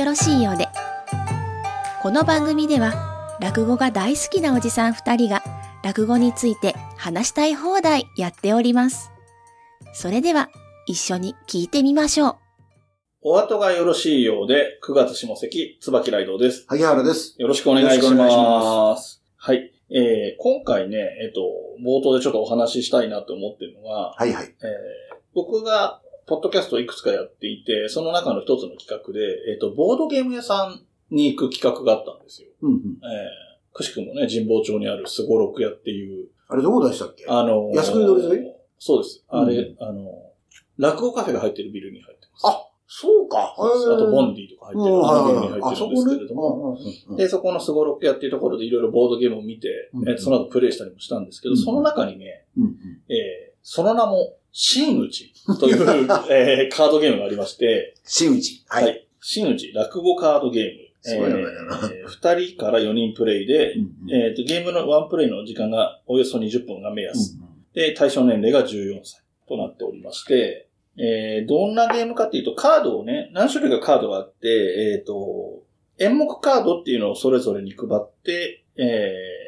よろしいようで。この番組では、落語が大好きなおじさん二人が、落語について話したい放題やっております。それでは、一緒に聞いてみましょう。お後がよろしいようで、9月下関、椿雷道です。萩原です。よろしくお願いしよろしくお願いしま。ますはい。えー、今回ね、えっ、と、冒頭でちょっとお話ししたいなと思ってるのが、はいはい。えー、僕が、ポッドキャストをいくつかやっていて、その中の一つの企画で、えっ、と、ボードゲーム屋さんに行く企画があったんですよ。うんうん。えー、くしくもね、神保町にあるスゴロク屋っていう、あれどこでしたっけ？あのー靖国通り沿いそうです。あれ、うあのー落語カフェが入ってるビルに入ってます。あ、そうか。そうあと、ボンデディとか入ってる、あのビルに入ってるんですけれども、。うんで、そこのスゴロク屋っていうところでいろいろボードゲームを見て、うんえーその後プレイしたりもしたんですけど、うんその中にね、うんうん。えーその名も、真打ちという、えーカードゲームがありまして、真打ち。はい。はい。真打ち落語カードゲーム。すごい名前だなえー二人から4人プレイで、うんうんえーと、ゲームのワンプレイの時間がおよそ20分が目安。うんうんで、対象年齢が14歳となっておりまして、えーどんなゲームかっていうと、カードをね、何種類かカードがあって、えっ、と、演目カードっていうのをそれぞれに配って、えー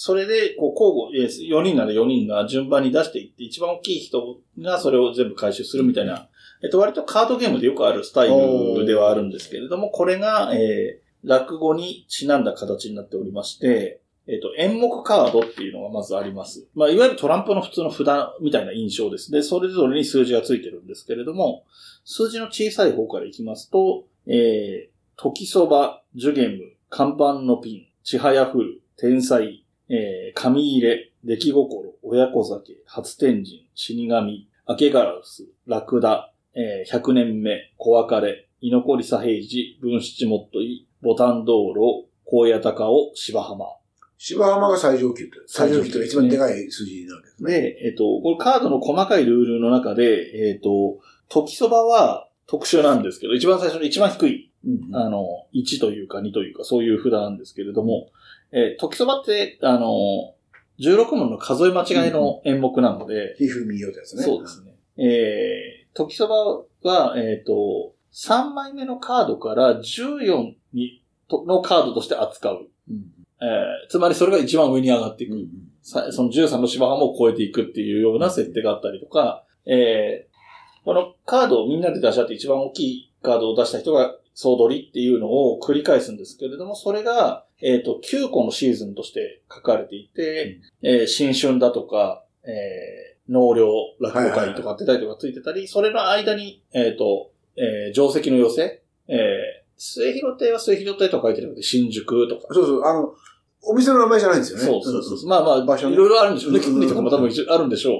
それで、こう、交互、えー4人なら4人が順番に出していって、一番大きい人がそれを全部回収するみたいな、えっ、と、割とカードゲームでよくあるスタイルではあるんですけれども、これが、えー落語にちなんだ形になっておりまして、えっ、と、演目カードっていうのがまずあります。まあ、いわゆるトランプの普通の札みたいな印象です。で、それぞれに数字がついてるんですけれども、数字の小さい方からいきますと、えー、時そば、ジュゲム、看板のピン、ちはやふる、天才、えー、紙入れ、出来心、親子酒、初天神、死神、明けガラス、ラクダ、えー、100年目、小別れ、居残り左平次、分七もっとい、ボタン道路、高野高尾、芝浜。芝浜が最上級って。最上級って一番でかい数字なわけですね。で、えっ、と、これカードの細かいルールの中で、えっ、と、時そばは特殊なんですけど、一番最初の一番低い、うんうんあの、1というか2というか、そういう札なんですけれども、えー時そばって、あの、16問の数え間違いの演目なので、ひふみよってやつね。そうですね。えー、時そばは、えっ、と、3枚目のカードから14にとのカードとして扱う。うん。えーつまりそれが一番上に上がっていくうん。うんさその13の芝浜を超えていくっていうような設定があったりとか、えーこのカードをみんなで出し合って一番大きいカードを出した人が総取りっていうのを繰り返すんですけれども、それが、えっ、と、9個のシーズンとして書かれていて、えー新春だとか、えー納涼落語会とかってタイトルがついてたり、それの間に、えっ、と、えー定石の寄せ、えー末広亭は末広亭とか書いてなくて、新宿とか、そうそう。あの、お店の名前じゃないんですよね。そうそうそう。まあまあ、場所ねいろいろあるんでしょうね。うんうんうん権利とかも多分あるんでしょう。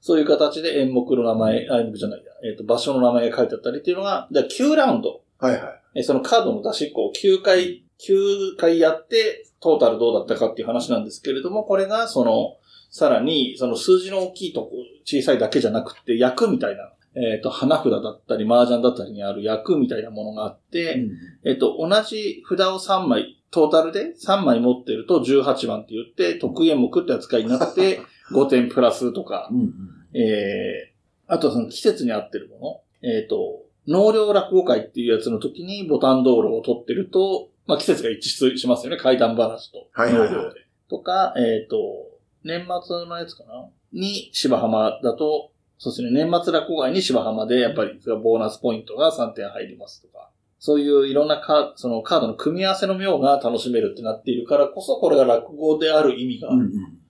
そういう形で演目の名前、あ演目じゃないや、えっ、と、場所の名前が書いてあったりっていうのが、だから9ラウンド。はいはい。えーそのカードの出しっこを9回、9回やって、トータルどうだったかっていう話なんですけれども、これが、その、さらに、その数字の大きいとこ、小さいだけじゃなくて、役みたいな、えっ、と、花札だったり、麻雀だったりにある役みたいなものがあって、うんえっと、同じ札を3枚、トータルで3枚持ってると18番って言って、得意演目って扱いになって、5点プラスとか、うんうん。えー、あとはその季節に合ってるもの。えっ、と、納涼落語会っていうやつの時にボタン道路を取ってると、まあ季節が一致しますよね。怪談話と。はいはいはい。とか、えっ、と、年末のやつかなに芝浜だと、そうですね、年末落語会に芝浜でやっぱりボーナスポイントが3点入りますとか、そういういろんなカーそのカードの組み合わせの妙が楽しめるってなっているからこそ、これが落語である意味が。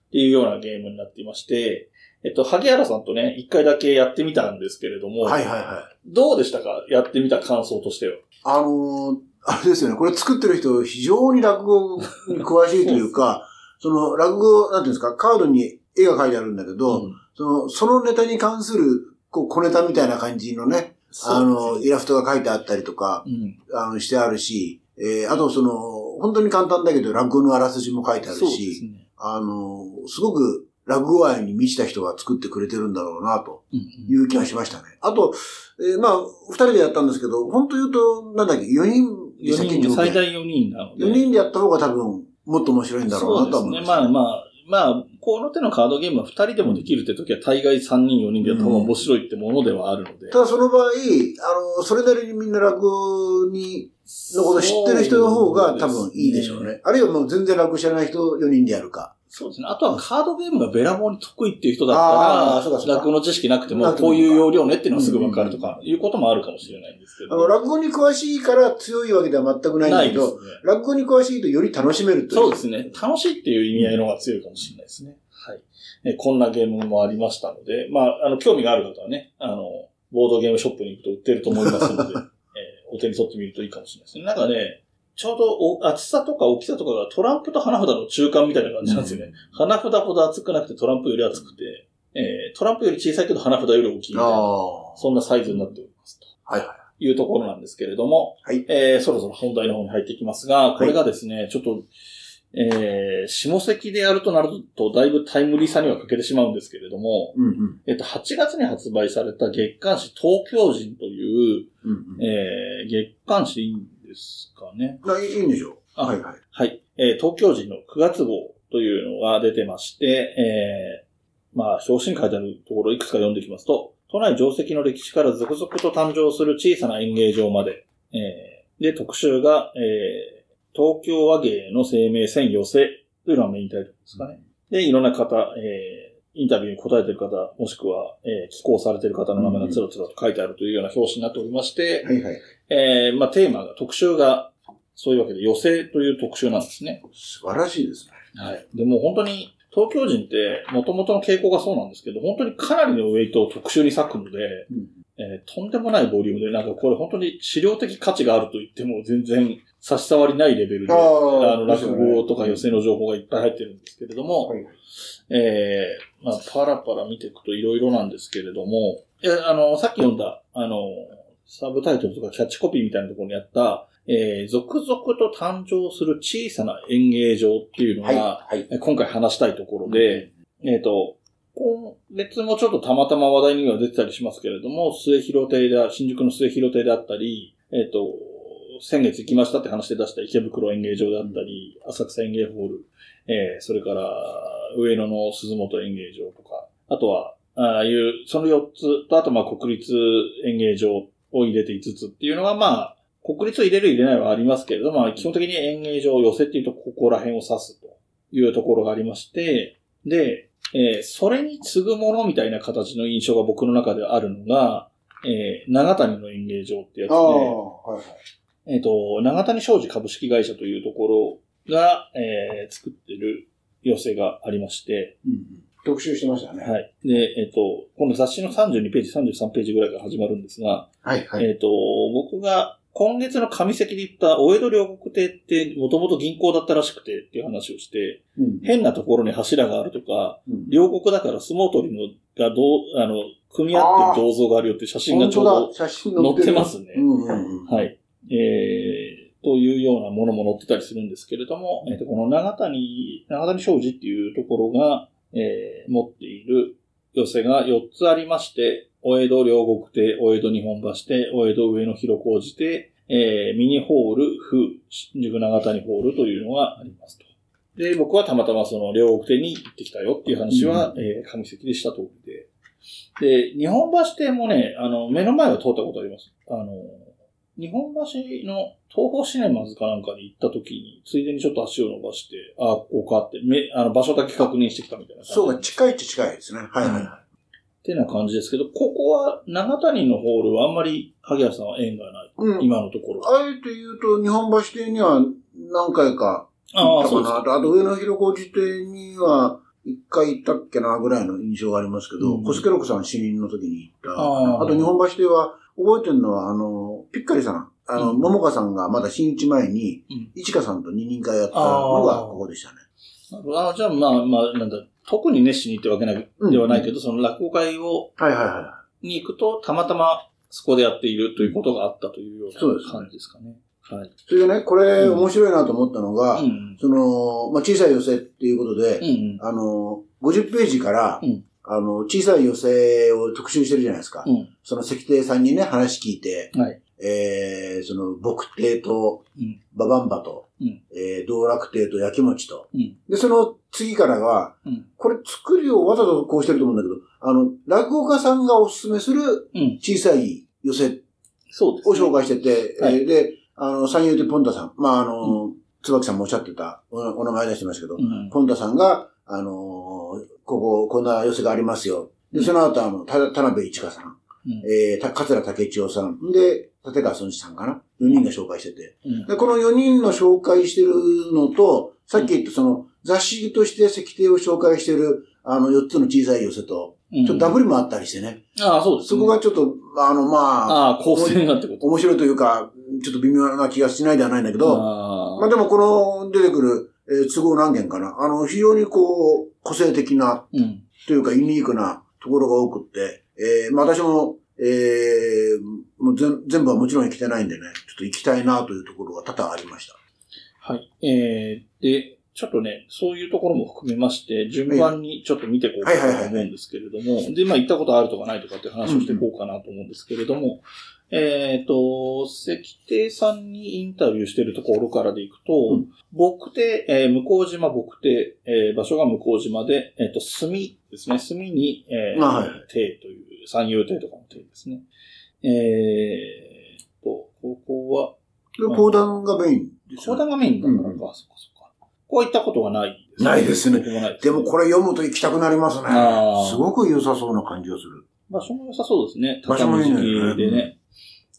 っていうようなゲームになっていまして、えっと、萩原さんとね、一回だけやってみたんですけれども、はいはいはい。どうでしたかやってみた感想としては。あのーあれですよね。これ作ってる人、非常に落語に詳しいというか、その落語、なんていうんですか、カードに絵が描いてあるんだけど、うんその、そのネタに関する、こう、小ネタみたいな感じのね、あの、イラストが書いてあったりとか、うん。あの、してあるし、えー、あとその、本当に簡単だけど、落語のあらすじも書いてあるし、ね。あの、すごく落語愛に満ちた人が作ってくれてるんだろうな、とうんいう気がしましたね。あと、えーまあ、二人でやったんですけど、本当言うと、なんだっけ、四人4人で、最大条4人なので。件四人でやった方が多分、もっと面白いんだろうなとはそうですね。まあまあ、まあ、この手のカードゲームは2人でもできるって時は大概3人4人でやった方が面白いってものではあるので。ただその場合、あの、それなりにみんな落語にのこと知ってる人の方が多分いいでしょうね。あるいはもう全然楽知らない人4人でやるか。そうですね。あとはカードゲームがべらぼうに得意っていう人だったら、落語の知識なくても、こういう要領ねっていうのはすぐわかるとか、いうこともあるかもしれないんですけど。あの、落語に詳しいから強いわけでは全くないんだけど、ね。落語に詳しいとより楽しめるという。そうですね。楽しいっていう意味合いの方が強いかもしれないですね。はい。えこんなゲームもありましたので、まあ、あの、興味がある方はね、あの、ボードゲームショップに行くと売ってると思いますので、えーお手に取ってみるといいかもしれないですね。なんかね、ちょうどお厚さとか大きさとかがトランプと花札の中間みたいな感じなんですよね。花札ほど厚くなくてトランプより厚くて、えートランプより小さいけど花札より大きいみたいな、あそんなサイズになっておりますと。あ。はいはい。いうところなんですけれども、はいえーそろそろ本題の方に入っていきますが、これがですね、ちょっと、えー下関でやるとなると、だいぶタイムリーさには欠けてしまうんですけれども、うんうん。えっと、8月に発売された月刊誌東京人という、うんうん。えー月刊誌でいいんですかね。あいいんでしょう。あはいはい。はい。えー東京人の9月号というのが出てまして、えーまあ、表紙に書いてあるところいくつか読んでいきますと、都内定石の歴史から続々と誕生する小さな演芸場まで、えーで、特集が、えー東京和芸の生命線寄せというのがメインタイトルですかね。で、いろんな方、えーインタビューに答えている方、もしくは、えー寄稿されている方の名前がつらつらと書いてあるというような表紙になっておりまして、はいはい。えーまあ、テーマが、特集が、そういうわけで、寄せという特集なんですね。素晴らしいですね。はい。でも本当に、東京人って、元々の傾向がそうなんですけど、本当にかなりのウェイトを特集に割くので、うんえーとんでもないボリュームで、なんかこれ本当に資料的価値があると言っても全然差し障りないレベルで、あの、落語とか寄せの情報がいっぱい入ってるんですけれども、はいえーまあ、パラパラ見ていくといろいろなんですけれども、いや、あの、さっき読んだ、あの、サブタイトルとかキャッチコピーみたいなところにあった、えー続々と誕生する小さな演芸場っていうのが、はい。はい。え今回話したいところで、えっ、と、今月もちょっとたまたま話題には出てたりしますけれども、末広亭で、新宿の末広亭であったり、えっ、と、先月行きましたって話で出した池袋演芸場であったり、浅草演芸ホール、えーそれから上野の鈴本演芸場とか、あとは、ああいう、その4つと、あとまあ国立演芸場を入れて5つっていうのはまあ、国立を入れる入れないはありますけれども、まあ基本的に演芸場を寄せっていうとここら辺を指すというところがありまして、で、えーそれに次ぐものみたいな形の印象が僕の中であるのが、えー長谷の演芸場ってやつで、はいはい。えっ、と、長谷商事株式会社というところが、えー作ってる寄せがありまして、うんうん。特集してましたね。はい。で、えっ、と、この雑誌の32ページ、33ページぐらいから始まるんですが、はいはい。えっ、と、僕が今月の上関で言った大江戸両国亭ってもともと銀行だったらしくてっていう話をして、うん。変なところに柱があるとか、うん。両国だから相撲取りのがどう、あの、組み合ってる銅像があるよって写真がちょうど載ってる。載ってますね。はい。えー、というようなものも載ってたりするんですけれども、えっ、と、この長谷、長谷商事っていうところが、えー、持っている寄せが4つありまして、お江戸両国亭、お江戸日本橋亭、お江戸上野広小路亭、えー、ミニホール、風、新宿長谷ホールというのがありますと。で、僕はたまたまその両国亭に行ってきたよっていう話は、えー、上関でした通りで。で、日本橋亭もね、あの、目の前は通ったことあります。あの、日本橋の東宝シネマズかなんかに行った時に、ついでにちょっと足を伸ばして、あ、ここかって、め、あの、場所だけ確認してきたみたいな。そうか、近いっちゃ近いですね。はいはいはってな感じですけど、ここは、長谷のホールはあんまり、萩谷さんは縁がない。い。うん。今のところ。あえて言うと、日本橋店には何回か行ああ、ったか。かなと。あと、上野広小路店には一回行ったっけなぐらいの印象がありますけど、うん小助六さん死人の時に行った。ああと、日本橋店は覚えてるのは、あの、ピッカリさん、あの、うん桃花さんがまだ新日前に、うん市川さんと二人会やったのがここでしたね。あじゃあ、まあまあ、なんだ、特に熱心にってわけない、うんではないけど、その落語会を、はいはいはに行くと、たまたまそこでやっているということがあったというよそうな感じですかね。はい。い。それでね、これうん面白いなと思ったのが、うん。その、まあ、小さい寄せっていうことで、うんうん。あの、50ページから、うんあの、小さい寄せを特集してるじゃないですか。うん。その石亭さんにね、話聞いて、はい。えー、その、牧亭とうん、ババンバと、うん。えー、道楽亭と焼き餅と。うん。で、その次からは、うん。これ作りをわざとこうしてると思うんだけど、あの、落語家さんがおすすめするうん。小さい寄せそうです、を紹介してて、はい。えーで、あの、三遊亭ポンタさん。まあ、あの、椿さんもおっしゃってた、おお名前出してましたけど、うん。ポンタさんが、あのーここ、こんな寄せがありますよ。で、その後、あの、た田辺一華さん、うん。えー、た桂武千代さん、で、立川孫子さんかな？4人が紹介してて。うんで、この4人の紹介してるのと、さっき言ったその、雑誌として石庭を紹介してる、あの、4つの小さい寄せと、うんちょっとダブルもあったりしてね。ああ、そうです、ね。そこがちょっと、あの、まあ、ああ、構成がってこと。面白いというか、ちょっと微妙な気がしないではないんだけど、あまあでもこの出てくる、えー都合何件かな？あの、非常にこう、個性的なうん。というかユニークなところが多くって、えー、まあ私も、えー、もう全全部はもちろん行きてないんでね、ちょっと行きたいなというところが多々ありました。はい。えー、で、ちょっとね、そういうところも含めまして、順番にちょっと見ていこうかなと思うんですけれども、で、まあ行ったことあるとかないとかっていう話をしていこうかなと思うんですけれども、えっ、と、石庭さんにインタビューしてるところからでいくと、うん。僕で、えー向島僕で、えー場所が向島で、えっ、と、墨ですね。墨に、えーあはい。亭という、三遊亭とかの亭ですね。えー、と、ここは、で講談がメインですよ、相談がメインだからか、うんそっかそっか。こういったことはないですないですねですでもこれ読むと行きたくなりますね。すごく良さそうな感じがする。場所も良さそうですね。場所もいいねでね。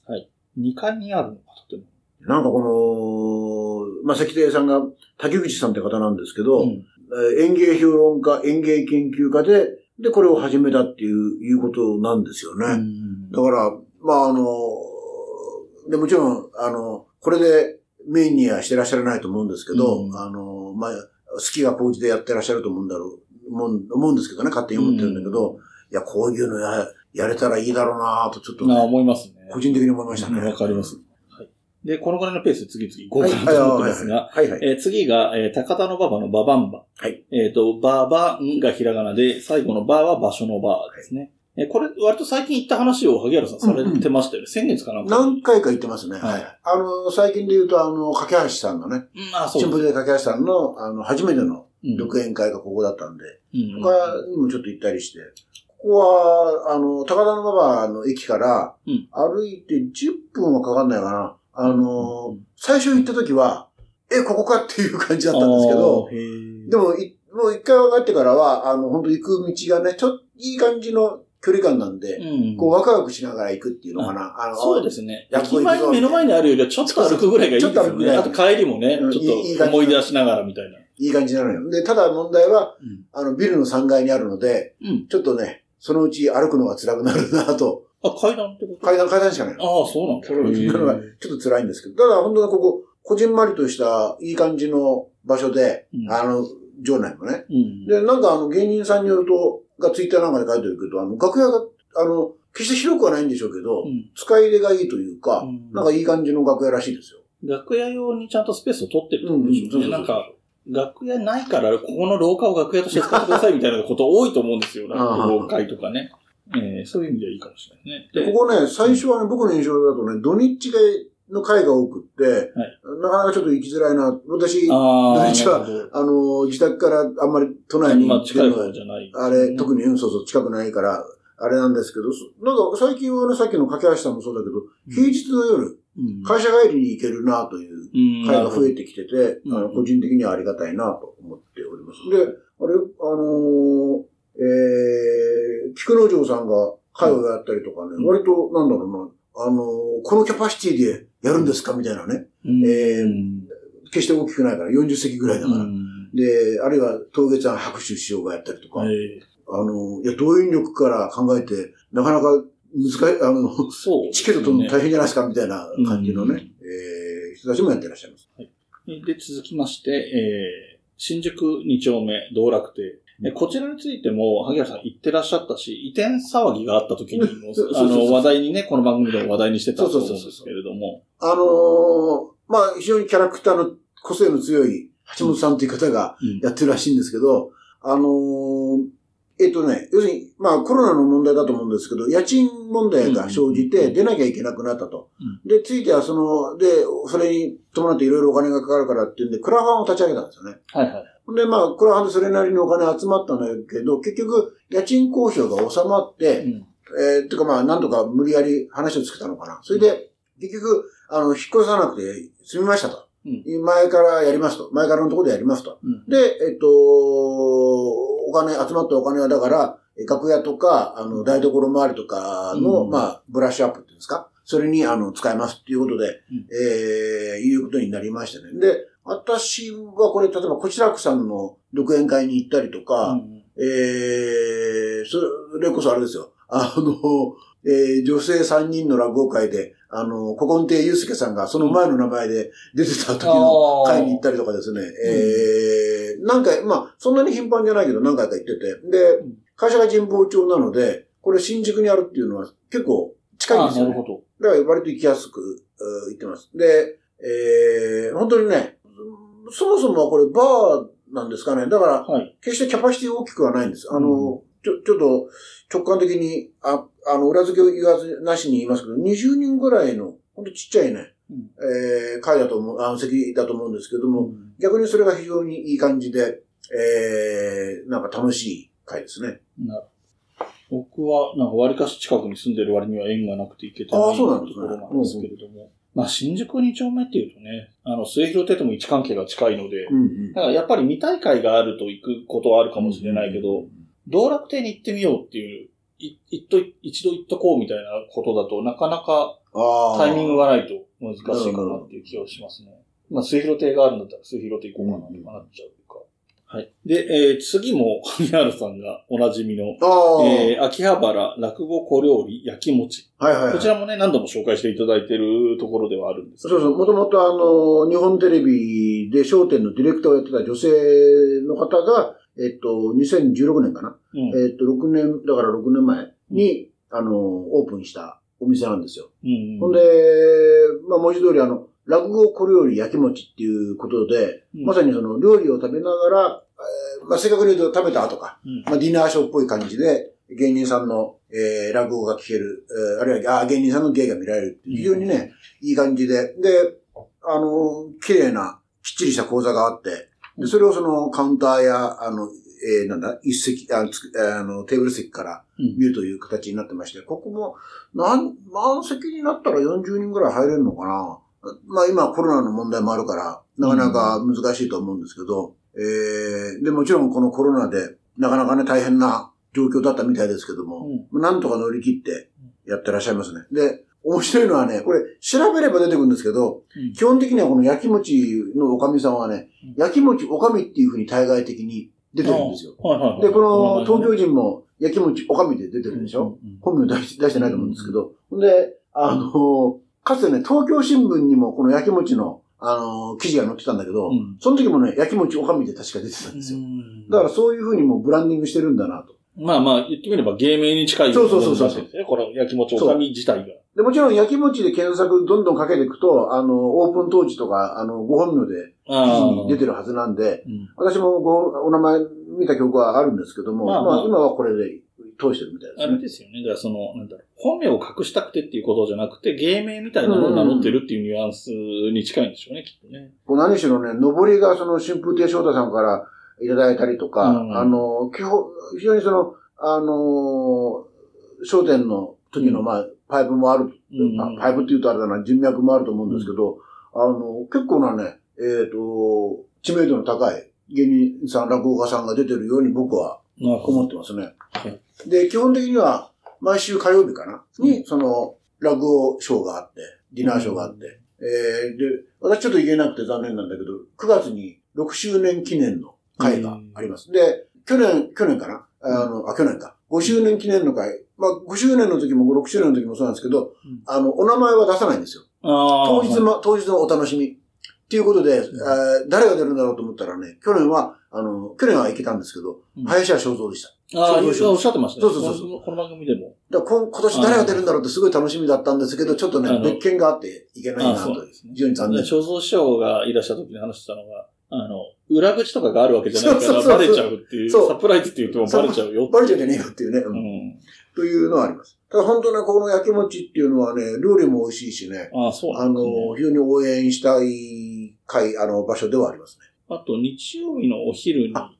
はい。2階にあるのか、とても。なんかこの、まあ、関亭さんが竹口さんって方なんですけど、うん。えー園芸評論家、園芸研究家で、で、これを始めたっていう、いうことなんですよね。うんだから、まあ、あの、で、もちろん、あの、これでメインにはしてらっしゃらないと思うんですけど、うんあの、まあ、好きが高じてやってらっしゃると思うんだろう、思う思うんですけどね、勝手に思ってるんだけど、いや、こういうのや、やれたらいいだろうなとちょっとね、あ思いますね。個人的に思いましたね。わかります。はい。で、このぐらいのペースで次々行こはい、うかなと思ってはい、ますが、はい、はい。えー次が、えー高田の馬場のババンバ。はい。えっ、と、ババンがひらがなで、最後のバは場所のバですね。えーこれ、割と最近言った話を萩原さんされてましたよね。先月かなんか。何回か言ってますね。はいあの、最近で言うと、あの、架橋さんのね、うん、あ、そう新聞で架橋さんの、あの、初めてのうん独演会がここだったんで、うん他にもちょっと行ったりして、ここは、あの、高田馬場の駅からうん、歩いて10分はかかんないかな。あの、うん最初行った時は、え、ここかっていう感じだったんですけど、でも、いもう一回分かってからは、あの、本当行く道がね、ちょっといい感じの距離感なんで、うんこう、ワクワクしながら行くっていうのかな。あの、そうですね。やっ駅前の目の前にあるよりはちょっと歩くぐらいがいいですよね。あと帰りもね、うんちょっと思い出しながらみたいな。いい感じなのよ。で、ただ問題は、うんあの、ビルの3階にあるので、うん。ちょっとね、そのうち歩くのが辛くなるなと。あ、階段ってこと？階段、階段しかないの。ああ、そうなんだ。それなのがちょっと辛いんですけど、ただ本当にここ、こじんまりとしたいい感じの場所で、うんあの、場内もね。うん。で、なんかあの、芸人さんによると、がツイッターなんかで書いてるけど、あの、楽屋が、あの、決して広くはないんでしょうけど、うん使い入れがいいというか、うんなんかいい感じの楽屋らしいですよ。楽屋用にちゃんとスペースを取ってるってことでしょうなんか、楽屋ないから、ここの廊下を楽屋として使ってくださいみたいなこと多いと思うんですよ。なんかああ廊下とかね。えーそういう意味ではいいかもしれないですね。でここね、最初はね、僕の印象だとね、土日がの会が多くって、なかなかちょっと行きづらいな。私、あああ、土日はなるほどの、自宅からあんまり都内にまあ近い出るのは方じゃない。あれ、特に、うん、そうそう、近くないから、あれなんですけど、そなんか最近はね、さっきの架橋さんもそうだけど、平日の夜、うん会社帰りに行けるなといううん会が増えてきてて、うんあの個人的にはありがたいなと思っております。で、あれ、あのーえー、菊之丞さんが会をやったりとかね、うん割と、なんだろうな、あのーこのキャパシティでやるんですかみたいなね。うんえー決して大きくないから、40席ぐらいだから。うんで、あるいは、東月さん拍手しようがやったりとか、えあの、いや、動員力から考えて、なかなか難しい、あの、ね。チケット取るの大変じゃないですか、みたいな感じのね、うんえー人たちもやってらっしゃいます。で、続きまして、えー、新宿2丁目道楽亭。えこちらについても、萩原さん言ってらっしゃったし、移転騒ぎがあった時にも あの、話題にね、この番組でも話題にしてたと思うんですけれども。あのーまあ、非常にキャラクターの個性の強い橋本さんという方がうんやってるらしいんですけど、あのーえっとね、要するに、まあコロナの問題だと思うんですけど、家賃問題が生じて出なきゃいけなくなったと。で、ついてはその、で、それに伴っていろいろお金がかかるからっていうんで、クラファンを立ち上げたんですよね。はいはい。で、まあ、クラファンでそれなりにお金集まったんだけど、結局、家賃交渉が収まって、うんえー、てかまあ、なんとか無理やり話をつけたのかな。それで、結局、あの、引っ越さなくて済みましたと。うん前からやりますと。前からのところでやりますと。うんで、えっと、お金、集まったお金はだから、え楽屋とか、あの、台所周りとかの、うんまあ、ブラッシュアップっていうんですかそれに、あの、使えますっていうことで、うんえー、いうことになりましたね。で、私はこれ、例えば、こちらくさんの独演会に行ったりとか、うんえー、それこそあれですよ。あの、えー、女性3人の落語会で、あの、古今亭祐介さんがその前の名前で出てた時の会に行ったりとかですね、えー、何回、まあ、そんなに頻繁じゃないけど何回か行ってて、でうん、会社が神保町なので、これ新宿にあるっていうのは結構近いんですよ、ね。あなるほど。だから割と行きやすく、行ってます。で、えー、本当にね、そもそもはこれバーなんですかね。だから、はい。決してキャパシティ大きくはないんです。あの、ちょ、ちょっと直感的に、あ、あの、裏付けを言わずなしに言いますけど、20人ぐらいの、ほんとちっちゃいね、うんえー、会だと思う、あの、席だと思うんですけども、うん逆にそれが非常にいい感じで、えー、なんか楽しい会ですね。なる。僕は、なんか割かし近くに住んでる割には縁がなくて行けてないあーそうなんですねところなんですけれども。まあ、新宿2丁目っていうとね、あの、末広亭とも位置関係が近いので、うんうんだからやっぱり見たい会があると行くことはあるかもしれないけど、道楽亭に行ってみようっていう、い一度、一度行っとこうみたいなことだとなかなかタイミングがないと難しいかなっていう気がしますね。まあ、末広亭があるんだったら末広亭行こうかなとかなっちゃうか。はい。で、えー次も、宮原さんがおなじみの、えー秋葉原落語小料理焼き餅。はいはいはい。こちらもね、何度も紹介していただいているところではあるんですけど。そうそう、もともとあの、日本テレビで商店のディレクターをやってた女性の方が、えっと、2016年かな、うん。えっと、6年、だから6年前に、あの、オープンしたお店なんですよ。うん。ほんで、まあ、文字通りあの、落語小料理焼き餅っていうことで、うんまさにその料理を食べながら、えーまあ、正確に言うと食べた後か、うん。まあ、ディナーショーっぽい感じで、芸人さんの、えー、落語が聞ける、えーあるいは、あ芸人さんの芸が見られる非常にね、いい感じで、で、あの、綺麗な、きっちりした講座があって、で、それをそのカウンターや、あの、えーなんだ、一席、あの、つあのテーブル席からうん。見るという形になってまして、ここも、なん、満席になったら40人ぐらい入れるのかな。まあ今コロナの問題もあるから、なかなか難しいと思うんですけど、えー、で、もちろんこのコロナで、なかなかね、大変な状況だったみたいですけども、なんとか乗り切ってやってらっしゃいますね。で、面白いのはね、これ調べれば出てくるんですけど、うん基本的にはこの焼き餅のおかみさんはねうん、焼き餅おかみっていうふうに対外的に出てるんですよ。はいはいはい。で、この東京人も焼き餅おかみで出てるでしょ、うんうん本名出し出してないと思うんですけど。ほんで、あの、かつてね、東京新聞にもこの焼き餅の、あの、記事が載ってたんだけど、うんその時もね、焼き餅おかみで確か出てたんですよ。うんだからそういうふうにもブランディングしてるんだなと。まあまあ、言ってみれば芸名に近いそうそうそうそう。この焼き餅おかみ自体が。で、もちろん焼き餅で検索どんどんかけていくと、あの、オープン当時とか、あの、ご本名で記事に出てるはずなんで、うん私もごお名前見た曲はあるんですけども、まあ、まあまあ今はこれで通してるみたいですあね。れですよね。だからその、なんだろう、本名を隠したくてっていうことじゃなくて、芸名みたいなのを名乗ってるっていうニュアンスに近いんでしょうね、きっとね。こう何しろね、上りがその春風亭昇太さんからいただいたりとか、うんあの、基本、非常にその、あの、商店の時の、まあ、パイプもある、うんまあパイプって言うとあれだな、人脈もあると思うんですけど、あの、結構なね、えっ、と、知名度の高い芸人さん、落語家さんが出てるように僕は。思ってますねはい。で、基本的には、毎週火曜日かな？うに、その、落語ショーがあって、ディナーショーがあって、えー、で、私ちょっと言えなくて残念なんだけど、9月に6周年記念の会があります。で、去年、去年かな？あの、あ、去年か。5周年記念の会。まあ、5周年の時も6周年の時もそうなんですけど、うんあの、お名前は出さないんですよ。当日も、当日のお楽しみ。っていうことで、えー誰が出るんだろうと思ったらね、去年は、あの、去年は行けたんですけど、うん林家正蔵でした。ああ、おっしゃってましたね。そうそうそうこの番組でも。だ今今年誰が出るんだろうってすごい楽しみだったんですけど、ちょっとね、別件があっていけないなと。非常に残念。正蔵師匠がいらっしゃった時に話してたのが、あの、裏口とかがあるわけじゃないから、バレちゃうっていう、そうサプライズって言ってもバレちゃうよ。バレちゃうんじゃねえよっていうね。ううんん。というのはあります。ただ本当ね、この焼き餅っていうのはね、料理も美味しいしね、ああ、そうなあ。の、非常に応援したい会、あの、場所ではありますね。あと、日曜日のお昼にやっ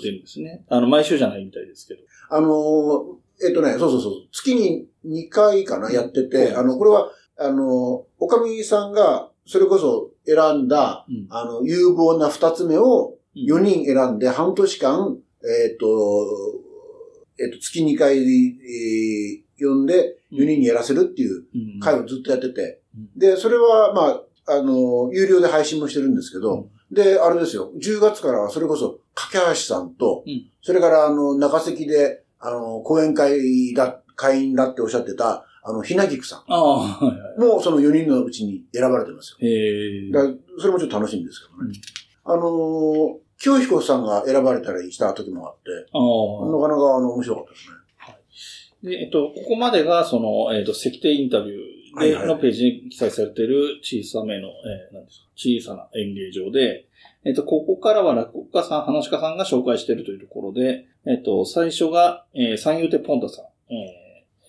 てるんですね。あの、毎週じゃないみたいですけど。あの、えっとね、そうそうそう、月に2回かな、やってて、うん。あの、これは、あの、おかみさんが、それこそ選んだ、うん。あの、有望な二つ目を4うん。人選んで半年間、えっ、と、えっ、と、月2回、えー呼んで4人にやらせるっていううん。会をずっとやってて、うん。で、それは、まあ、あの、有料で配信もしてるんですけど、で、あれですよ、10月からはそれこそ、架橋さんと、うんそれから、あの、中関で、あの、講演会だ、会員だっておっしゃってた、あの、ひなぎくさんも、その4人のうちに選ばれてますよ。い。へえ。だそれもちょっと楽しいんですけどね。あの、清彦さんが選ばれたりした時もあって。なかなかあの、面白かったですね。で、えっと、ここまでが、その、えっと、石庭インタビューはいはいでのページに記載されている小さめの、えー、なんですか、小さな演芸場で、えっと、ここからは落語家さん、話し家さんが紹介しているというところで、えっと、最初が、えー、三遊亭ポンタさん、え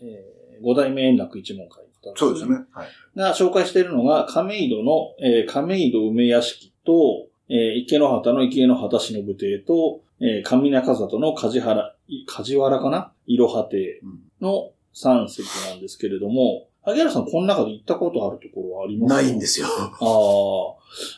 ーえー五代目円楽一門会の方そうですね。はい。が紹介しているのが、亀戸の、えー亀戸梅屋敷と、えー池の畑の池の畑忍亭と、えー上中里の梶原、い梶原かな？いろは亭うんの3席なんですけれども、萩原さん、この中で行ったことあるところはありますか？ないんですよ。ああ。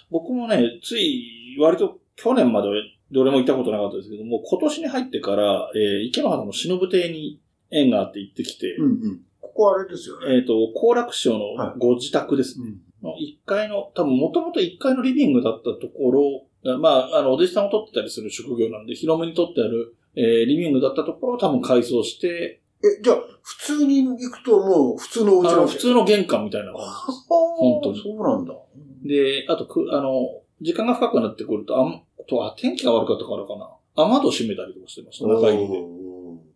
僕もね、つい、割と去年まではどれも行ったことなかったですけども、今年に入ってから、えー池の畑の忍亭に縁があって行ってきて、うんうん。ここはあれですよね。えっ、と、好楽師匠のご自宅ですね。うんの1階の、多分もともと1階のリビングだったところ、まあ、あの、お弟子さんを取ってたりする職業なんで、広めに取ってある、えーリビングだったところを多分改装して、え、じゃあ、普通に行くともう普通のお家あの、普通の玄関みたいな感本当にそうなんだ。じで、あとく、あの、時間が深くなってくると、あんあと、あ、天気が悪かったからかな。雨戸閉めたりとかしてました、中入りで。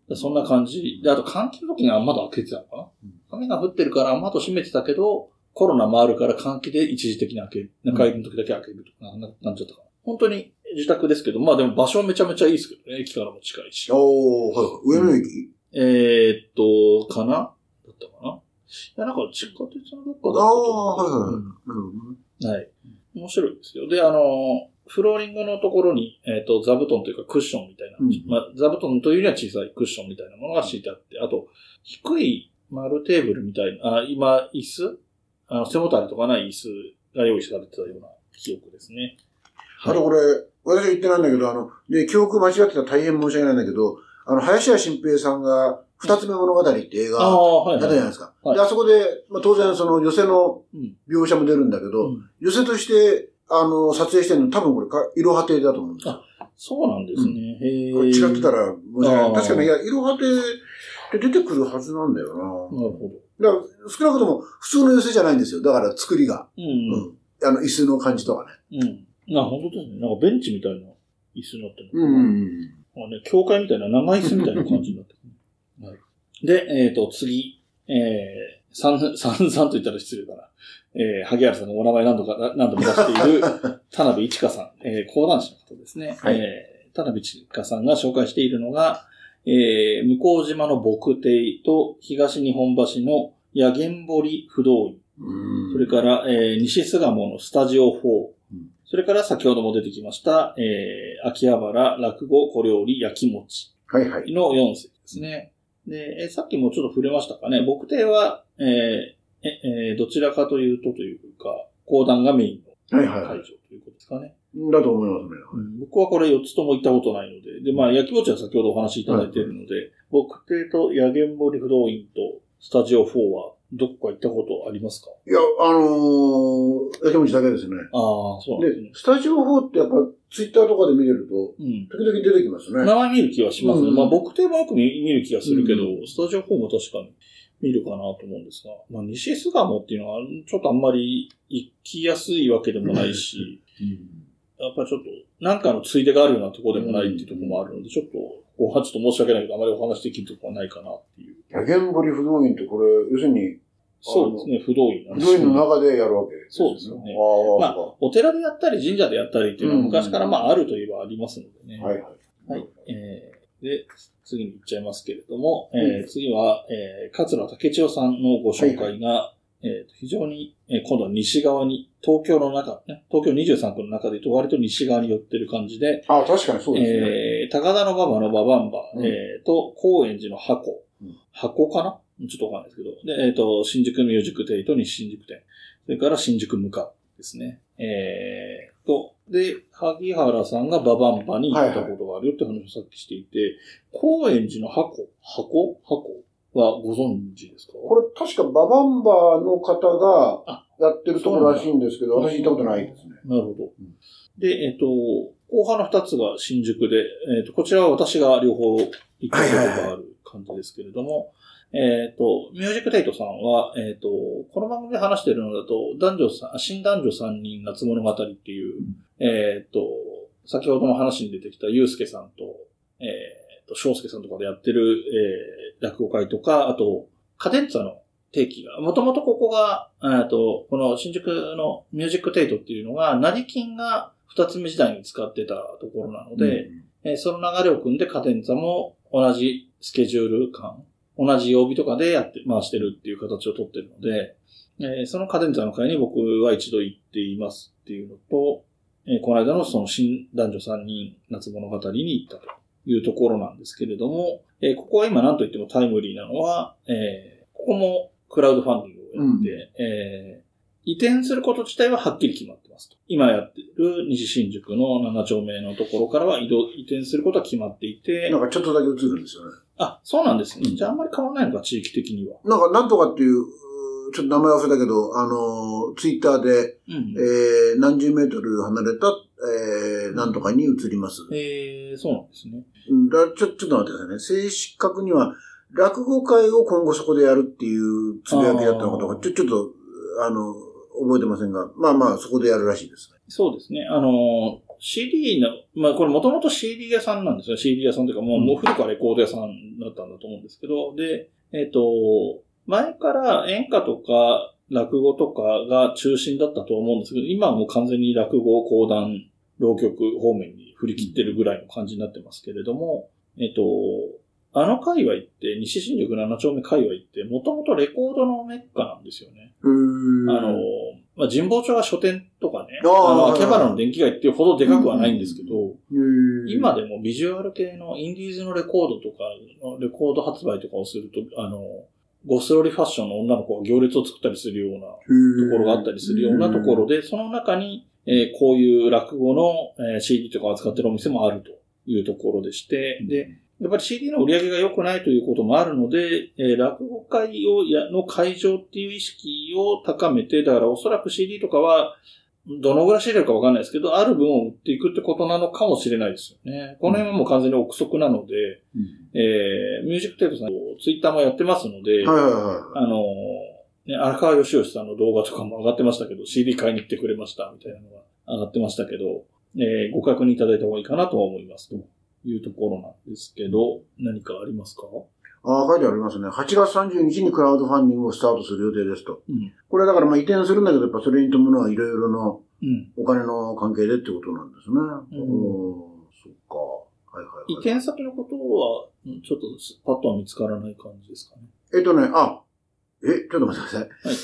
でそんな感じ。で、あと換気の時に雨戸開けてたのかなうん。雨が降ってるから雨戸閉めてたけど、コロナもあるから換気で一時的に開ける。中入りの時だけ開けるとか、ななんちゃったかな。本当に自宅ですけど、まあでも場所はめちゃめちゃいいですけどね。駅からも近いし。おー、はいはい。上野駅、えー、っと、かな？だったかな？いや、なんか地下鉄のどっかだったああはいはいはい。うん。はい。面白いですよ。で、あの、フローリングのところに、えっ、と、座布団というかクッションみたいな、うん。まあ、座布団というよりは小さいクッションみたいなものが敷いてあって、あと、低い丸テーブルみたいな、あ今、椅子？あの、背もたれとかない椅子が用意されてたような記憶ですね。あとこれ、私は言ってないんだけど、あの、で、記憶間違ってたら大変申し訳ないんだけど、あの、林家新平さんが、二つ目物語って映画、あったじゃないですか。はいで、あそこで、まあ、当然その寄せのうん描写も出るんだけど、うん寄せとして、あの、撮影してるの多分これか、いろは亭だと思うんですよ。そうなんですね。へえ。これ違ってたら。確かに、いや、いろは亭って出てくるはずなんだよな。なるほだから、少なくとも普通の寄せじゃないんですよ。だから作りが。ど。う。うんん。あの、椅子の感じとかね。うん。な、本当ですね。なんかベンチみたいな椅子になってる。うん。まあね、教会みたいな長椅子みたいな感じになってる、はい。で、えっ、と、次、えー、三、三、三と言ったら失礼だな。えー、萩原さんのお名前何度か、な何度も出している、田辺一華さん、えー、講談師の方ですね。はいえー、田辺一華さんが紹介しているのが、えー、向島の牧亭と東日本橋の野源堀不動院。うんそれから、えー、西巣鴨のスタジオ4。うんそれから先ほども出てきました、えー、秋葉原落語小料理焼き餅はいはい。の4席ですね。で、えーさっきもちょっと触れましたかね。僕亭は、えーええーどちらかというとというか、講談がメインはいはいはい。の会場ということですかね。だと思いますね。うん僕はこれ4つとも行ったことないので、で、まあ、焼き餅は先ほどお話しいただいているので、僕亭と野源堀不動院とスタジオ4はどこか行ったことありますか？いや、あのー、焼き餅だけですね。ああ、そうなんですねで、。スタジオ4ってやっぱツイッターとかで見れると、うん。時々出てきますね。名前見る気はしますね。うんまあ僕亭もよく見見る気がするけど、うんスタジオ4も確かに見るかなと思うんですが、まあ西巣鴨っていうのはちょっとあんまり行きやすいわけでもないし、やっぱりちょっとなんかのついでがあるようなところでもないっていうところもあるので、ちょっと、ここはちょっと申し訳ないけど、あまりお話できるところはないかなっていう。野源堀不動院ってこれ、要するに、そうですね、不動院なん不動です。よ院の中でやるわけですそうですよね。まあ、お寺でやったり神社でやったりっていうのはうん。昔からまああるといえばありますのでね。はいはい。はい。えー、で、次に行っちゃいますけれども、えー次は、えー、桂竹千代さんのご紹介が、えーと非常に、えー今度は西側に、東京の中、ね、東京23区の中で言うと割と西側に寄ってる感じで、ああ、確かにそうですね。えー、高田の馬場の馬場ンバ、うん。えーと、高円寺の箱。うん、箱かなちょっとわかんないですけど。で、えっ、と、新宿ミュージックテイトに新宿店。それから新宿向かですね。えー、と、で、萩原さんがババンバに行ったことがあるよって話をさっきしていて、高円寺の箱箱？箱？はご存知ですか？これ確かババンバの方があやってるところらしいんですけど、私行ったことないですね。なるほど。で、えっ、と、後半の二つが新宿で、えっ、と、こちらは私が両方行ったことがある感じですけれども、えっ、と、ミュージックテイトさんは、えっ、と、この番組で話しているのだと、男女さん、新男女三人夏物語っていう、えっ、と、先ほどの話に出てきたゆうすけさんと、えっ、と、翔介さんとかでやってる、えー、落語会とか、あと、カデンツァの定期が、もともとここが、えっと、この新宿のミュージックテイトっていうのが、成金が二つ目時代に使ってたところなので、えーその流れを組んでカデンツァも同じスケジュール感、同じ曜日とかでやって、回してるっていう形をとってるので、えーそのカデンツァの会に僕は一度行っていますっていうのと、えーこの間のその新男女三人夏物語に行ったというところなんですけれども、えーここは今何と言ってもタイムリーなのは、えーここもクラウドファンディングをやって、えー移転すること自体ははっきり決まってますと。今やってる西新宿の7丁目のところからは移動、移転することは決まっていてなん、かちょっとだけ映るんですよね。あ、そうなんですね。じゃああんまり変わらないのか、地域的には。なんか、なんとかっていう、ちょっと名前忘れたけど、あのー、ツイッターで、うん。えー、何十メートル離れた、えー、なんとかに移ります。えー、そうなんですね。うんだちょ、ちょっと待ってくださいね。正確には、落語会を今後そこでやるっていうつぶやきだったのかとか、ちょ、ちょっと、あの、覚えてませんが、まあまあ、そこでやるらしいですね。そうですね。あの、CD の、まあこれもともと CD 屋さんなんですよ。CD 屋さんというか、もう、うんもう古くはレコード屋さんだったんだと思うんですけど、で、えっ、と、前から演歌とか落語とかが中心だったと思うんですけど、今はもう完全に落語、講談、浪曲方面に振り切ってるぐらいの感じになってますけれども、えっ、と、あの界隈って、西新宿7丁目界隈って、もともとレコードのメッカなんですよね。あの、まあ、神保町は書店とかね、あの、秋葉原の電気街っていうほどでかくはないんですけど、今でもビジュアル系のインディーズのレコードとかのレコード発売とかをすると、あの、ゴスロリファッションの女の子が行列を作ったりするようなところがあったりするようなところで、その中に、えーこういう落語の、えー CD とかを扱ってるお店もあるというところでして、で、やっぱり CD の売り上げが良くないということもあるので、えー落語会をや、の会場っていう意識を高めて、だからおそらく CD とかは、どのぐらい仕入れるかわかんないですけど、ある分を売っていくってことなのかもしれないですよね。この辺はもう完全に憶測なので、うん。えーミュージックテープさん、ツイッターもやってますので、はいはいはあのーね、荒川義義さんの動画とかも上がってましたけど、CD 買いに行ってくれましたみたいなのが上がってましたけど、えーご確認いただいた方がいいかなとは思います。というところなんですけど、何かありますか？い。ああ、書いてありますね。8月30日にクラウドファンディングをスタートする予定ですと。うん。これだからまあ移転するんだけど、やっぱそれに伴ういろいろのうん。お金の関係でってことなんですね。うんおーそっか。はいはい、はい。移転先のことは、うんちょっとパッとは見つからない感じですかね。えっとね、あ、え、ちょっと待ってください。はい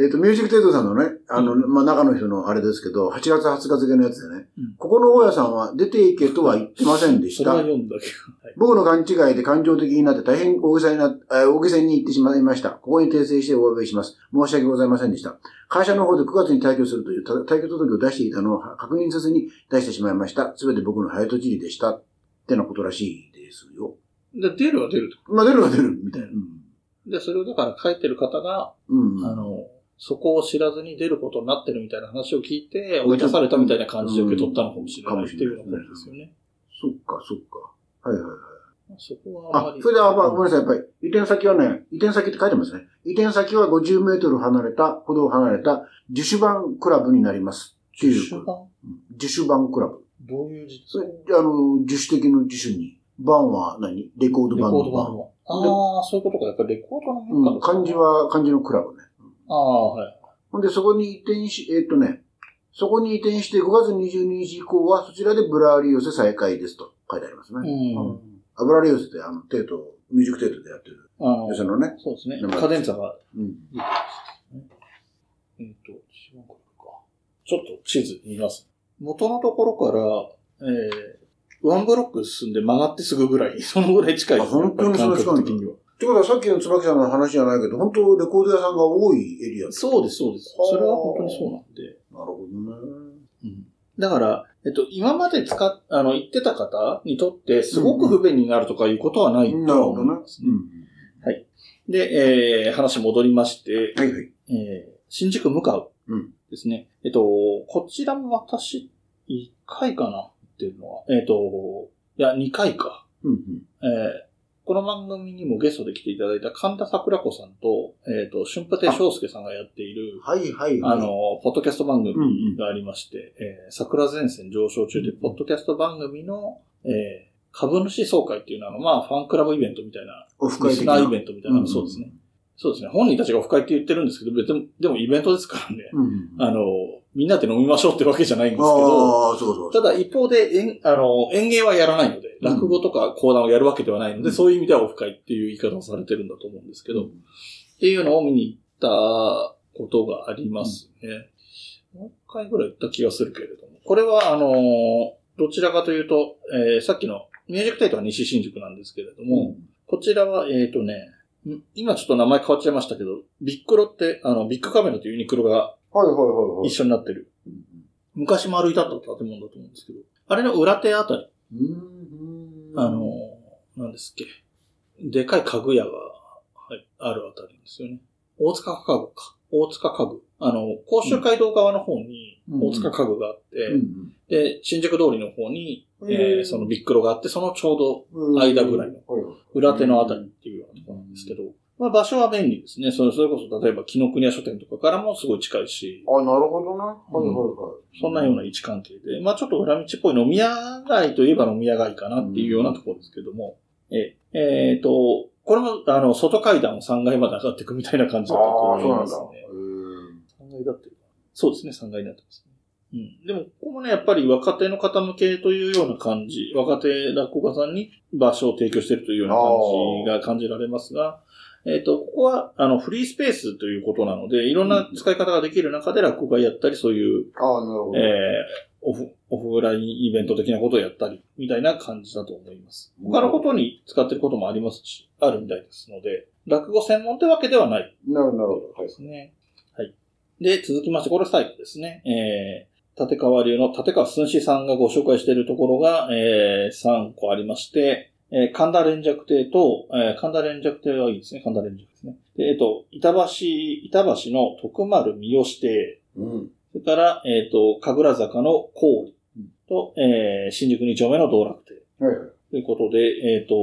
えっと、ミュージックテイトさんのね、あの、まあ、中の人のあれですけど、8月20日付のやつでね、うんここの大家さんは出て行けとは言ってませんでしたそ。読んだけど。はい。僕の勘違いで感情的になって大変大げさにな、えー大げさに言ってしまいました。ここに訂正してお詫びします。申し訳ございませんでした。会社の方で9月に退去するというた退去届を出していたのを確認せずに出してしまいました。すべて僕の早とちりでした。ってなことらしいですよ。で、出るは出ると。まあ、出るは出る、みたいな。で、それをだから書いてる方が、うん。うん。あの、そこを知らずに出ることになってるみたいな話を聞いて、追い出されたみたいな感じで受け取ったのかもしれないっていうようなことですよね。そっか、そっか。はいはいはい。そこはあんまり。、あそれで、あ、まあごめんなさい。やっぱり、移転先はね、移転先って書いてますね。移転先は50メートル離れた、歩道を離れた、自主版クラブになります。っていう。自主版？うん自主版クラブ。どういう実それ、あの、自主的の自主に。版は何？レコードレ版の版。コード版は。ああ、そういうことか。やっぱりレコードの文化うん、漢字。は漢字のクラブね。ああ、はい。ほんで、そこに移転し、えっ、とね、そこに移転して5月22日以降は、そちらでブラーリ寄せ再開ですと書いてありますね。うん。あブラーリ寄せって、あの、テート、ミュージックテートでやってるあの寄せのね。そうですねカデンツァがうん。えっ、と。ちょっと地図見ます。元のところから、えー、ワンブロック進んで曲がってすぐぐらい、そのぐらい近いですあ本当にそんな近い的には。ってことはさっきの椿さんの話じゃないけど、本当レコード屋さんが多いエリアそうです、そうです。それは本当にそうなんで。なるほどね。うんだから、えっと、今まで使っ、あの、言ってた方にとって、すごく不便になるとかいうことはないとはなるほどね。思いますね。で、えー、話戻りまして、はいはい。えー、新宿向かううん。ですね。えっと、こちらも私、1回かなっていうのは。えっと、いや、2回か。うんうん。えーこの番組にもゲストで来ていただいた神田桜子さんと、えっ、と、春風亭昇介さんがやっている、はいはいはい。あの、ポッドキャスト番組がありまして、えー桜前線上昇中で、ポッドキャスト番組の、えー株主総会っていうのは、まあ、ファンクラブイベントみたいな、オフ会的な。イベントみたいな、うんそうですね。そうですね。本人たちがオフ会って言ってるんですけど、別に、でもイベントですからね。うん。あの、みんなで飲みましょうってわけじゃないんですけど、そうそう。ただ一方で、演あの、演芸はやらないので、うん落語とか講談をやるわけではないので、うんそういう意味ではオフ会っていう言い方をされてるんだと思うんですけど、っていうのを見に行ったことがありますね。もう一回ぐらい行った気がするけれども。これは、あのーどちらかというと、えーさっきのミュージックテイトは西新宿なんですけれども、こちらは、えっ、とね、ん今ちょっと名前変わっちゃいましたけど、ビックロって、あの、ビッグカメラというユニクロがはいはいはいはい。一緒になってる。昔丸いだった建物だと思うんですけど、あれの裏手あたり、うん。あの、なんですっけ、でかい家具屋が、はい、あるあたりですよね。大塚家具か。大塚家具。あの、甲州街道側の方にうん大塚家具があって、うんで、新宿通りの方に、うんえーそのビックロがあって、そのちょうどうん。間ぐらいの。裏手のあたりっていうようなところなんですけど、まあ場所は便利ですね。それそれこそ例えば紀ノ国屋書店とかからもすごい近いし、あ、なるほどな。はいはいはい。そんなような位置関係で、まあちょっと裏道っぽい飲み屋街といえば飲み屋街かなっていうようなところですけども、え、えっ、と、これも、あの、外階段を3階まで上がっていくみたいな感じだったとああ、思そうなんだ。いますね。3階だってるそうですね、3階になってますね。うん。でも、ここもね、やっぱり若手の方向けというような感じ、若手落語家さんに場所を提供しているというような感じが感じられますが、えっ、と、ここは、あの、フリースペースということなので、いろんな使い方ができる中で落語家やったり、そういうああ、なるほど。えーオフ、オフラインイベント的なことをやったり、みたいな感じだと思います。他のことに使ってることもありますし、あるみたいですので、落語専門ってわけではないなるほど、なるほど。はいで。すね。はい。で、続きまして、これ最後ですね。えー、立川流の立川寸志さんがご紹介しているところが、えー、3個ありまして、えー、神田連雀亭と、えー、神田連雀亭はいいですね。神田連雀ですね。で、えっ、と、板橋、板橋の徳丸三好亭、うん。それから、えっ、と、神楽坂の氷と、えー、新宿二丁目の道楽亭。はいはい。ということで、えっ、と、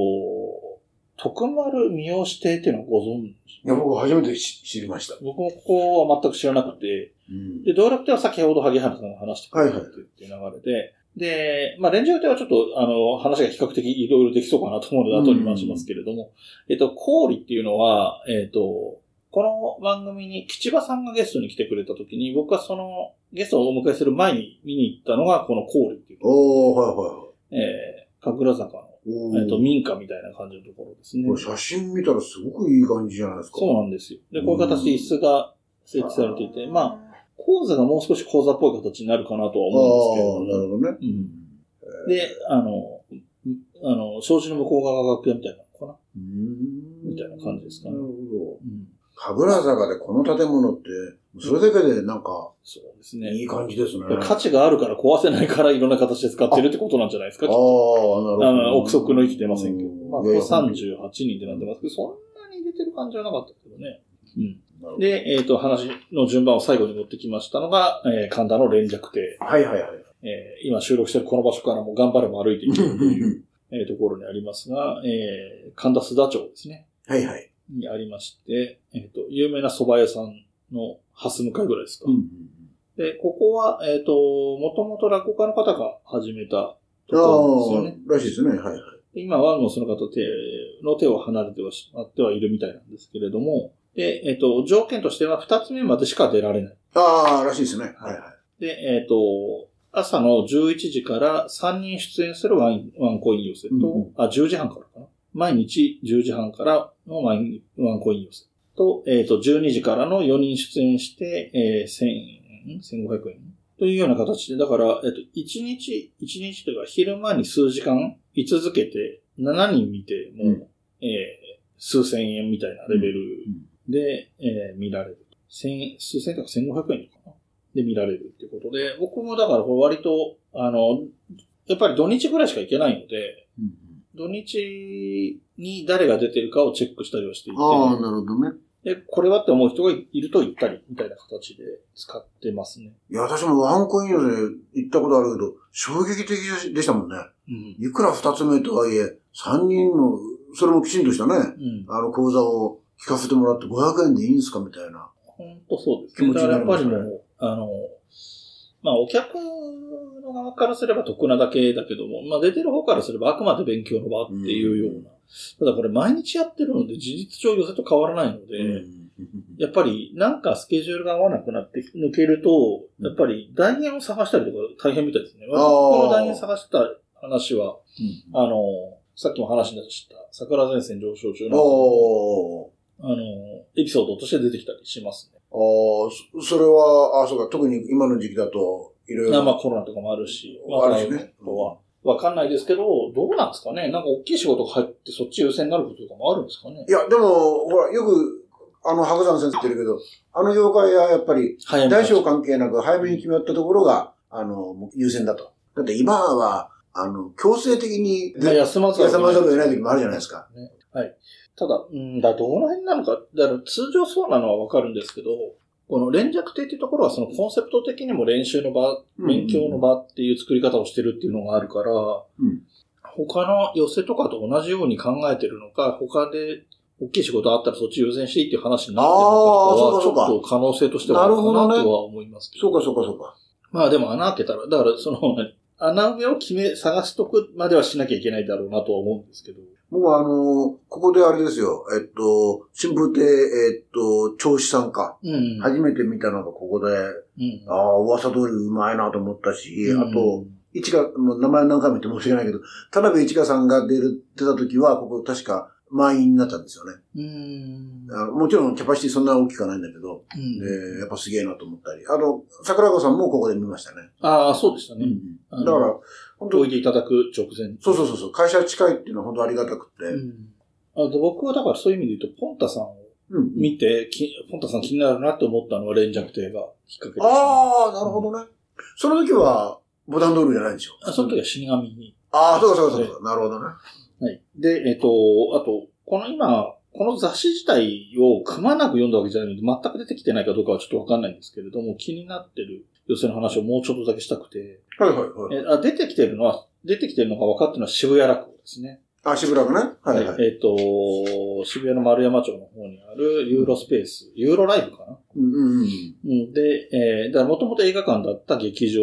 徳丸三好亭っていうのはご存知いや、僕初めて知知りました。僕もここは全く知らなくて、うん。で、道楽亭は先ほど萩原さんが話してくれたはいはいっていう流れで、で、まあ、レンジャー亭はちょっと、あの、話が比較的いろいろできそうかなと思うので、後に回しますけれども、えっと、氷っていうのは、えっと、この番組に吉場さんがゲストに来てくれた時に、僕はそのゲストをお迎えする前に見に行ったのがこの氷っていう、おー、はいはいはい。えー、神楽坂の、えっと、民家みたいな感じのところですねこ。れ写真見たらすごくいい感じじゃないですか。そうなんですよ。で、こういう形で椅子が設置されていて、まあ、講座がもう少し講座っぽい形になるかなとは思うんですけれども、ああ、なるほどね。うん。で、あの、あの、障子の向こう側が楽屋みたいなのかな？うんみたいな感じですかねなるほど。うん。神楽坂でこの建物って、それだけでなんか、そうですね。いい感じですね。価値があるから壊せないからいろんな形で使ってるってことなんじゃないですか？ああ、なるほど。あの、憶測の域出ませんけど。まあ、これいやいや38人ってなってますけど、そんなに出てる感じはなかったけどね。で、えっ、と、話の順番を最後に持ってきましたのが、えー神田の連雀亭。はいはいはい。えー今収録してるこの場所からも頑張れば歩いていけるという、えーところにありますが、えー神田須田町ですね。はいはい。にありまして、えっ、と、有名な蕎麦屋さんの蓮向かいぐらいですか。うんで、ここは、えっ、と、もともと落語家の方が始めたとあころですよね。あ、らしいですね。はいはい。で今はもうその方手の手を離れてはしまってはいるみたいなんですけれども、で、えっ、と、条件としては二つ目までしか出られない。ああ、らしいですね。はいはい。で、えっ、と、朝の11時から3人出演するワイン、ワンコイン寄せと、うんうんあ、10時半からかな。毎日10時半からのワイン、ワンコイン寄せと、えっ、と、12時からの4人出演して、えー、1000円 ?1500 円というような形で、だから、えっ、と、1日、1日というか昼間に数時間居続けて、7人見ても、うんえー数千円みたいなレベルで、えー見られる。千数千円とか千五百円とかなで見られるってことで、僕もだからこれ割と、あの、やっぱり土日ぐらいしか行けないので、うん土日に誰が出てるかをチェックしたりはしていて、ああ、なるほどね。で、これはって思う人がいると行ったり、みたいな形で使ってますね。いや、私もワンコイン寄せ行ったことあるけど、衝撃的でしたもんね。うん。いくら二つ目とはいえ、三人の、それもきちんとしたね、うん。あの講座を聞かせてもらって500円でいいんですかみたいな。本当そうです気持ちになりますねやっぱりもう、あの、まあお客の側からすれば得なだけだけども、まあ出てる方からすればあくまで勉強の場っていうような。ただこれ毎日やってるので事実上寄せと変わらないので、うんやっぱりなんかスケジュールが合わなくなって抜けると、やっぱり代演を探したりとか大変みたいですね。この代演探した話は、あの、さっきも話に出した桜前線上昇中の。あの、エピソードとして出てきたりしますね。ああ、そそれは、あそうか、特に今の時期だと、いろいろ。まあコロナとかもあるし、あるしねは、わかんないですけど、どうなんですかね？なんか大きい仕事が入ってそっち優先になることとかもあるんですかね？いや、でも、ほら、よく、あの、白山先生言ってるけど、あの業界はやっぱり、大小関係なく早めに決まったところが、あの、優先だと。だって今は、あの、強制的に、まあ休まざるを休まざるを得ない時もあるじゃないですか。ね。はい。ただ、うんだ、どの辺なのか、だから通常そうなのはわかるんですけど、この連弱亭っていうところはそのコンセプト的にも練習の場、勉強の場っていう作り方をしてるっていうのがあるから、うん他の寄せとかと同じように考えてるのか、他で大きい仕事あったらそっち優先していいっていう話になってるのかは、ちょっと可能性としてはあるかなとは思いますけど。そうか、そうか、そうか。まあでも穴開けたら、だからその、穴埋めを決め、探しとくまではしなきゃいけないだろうなとは思うんですけど。僕はあの、ここであれですよ、えっと、新風亭、えっと、銚子さんか。うん。初めて見たのがここで、うん。ああ、噂通りうまいなと思ったし、うんあと、、一華、もう名前何回も言って申し訳ないけど、田辺一華さんが出る、出た時は、ここ確か満員になったんですよね。うん。もちろんキャパシティそんな大きくはないんだけど、うんで、やっぱすげえなと思ったり。あの、桜子さんもここで見ましたね。ああ、そうでしたね。だから、本当置いていただく直前。そうそうそうそう、会社近いっていうのは本当ありがたくて。うん。あで僕はだからそういう意味で言うと、ポンタさんをうん。見て、きポンタさん気になるなって思ったのは連弱亭がきっかけです、ああ、なるほどね。その時は、ボタンドールじゃないんでしょあその時は死神に。ああ、そうかそうかそうか。なるほどね。はい。で、えっ、と、あと、この今、この雑誌自体をくまなく読んだわけじゃないので、全く出てきてないかどうかはちょっとわかんないんですけれども、気になってる寄せの話をもうちょっとだけしたくて、はいはいはい。えあ出てきてるのは、出てきてるのが分かってるのは渋谷落語ですね。あ、しぶらくね。はいはい。えっ、と、渋谷の丸山町の方にあるユーロスペース、ユーロライブかな？うんうんうん。うんで、えー、だからもともと映画館だった劇場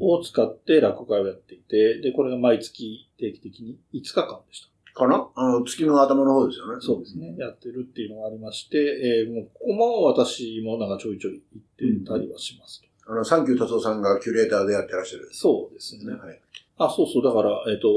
を使って落語会をやっていて、で、これが毎月定期的に5日間でした。かな？あの、月の頭の方ですよね。そうですね。やってるっていうのがありまして、えー、もうここも私もなんかちょいちょい行ってたりはしますと。あの、サンキュー達夫さんがキュレーターでやってらっしゃる。そうですね。はい。あ、そうそう。だから、えっ、と、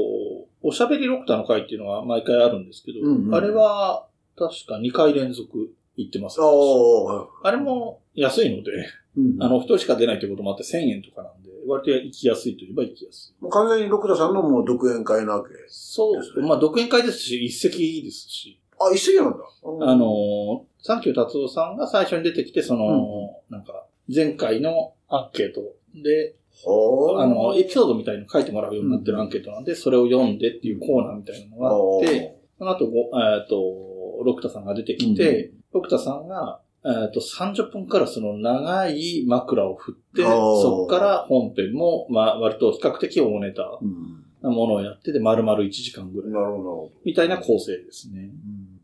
おしゃべりロクターの会っていうのが毎回あるんですけど、うんうんあれは確か2回連続行ってます。あれも安いので、うんあの、一人しか出ないということもあって1000円とかなんで、割と行きやすいといえば行きやすい。もう完全に六田さんのもう独演会なわけです。そうですねまあ、独演会ですし、一席ですし、あ、一席なんだ。あの、サンキュー達夫さんが最初に出てきて、その、なんか、前回のアンケート。で、あの、エピソードみたいの書いてもらうようになってるアンケートなんで、それを読んでっていうコーナーみたいなのがあって、その後ご、えっ、と、ロクタさんが出てきて、ロクタさんが、えっ、と、30分からその長い枕を振って、そこから本編も、まあ、割と比較的大ネタうん。なものをやってて、丸々1時間ぐらい、なるほど。みたいな構成ですね。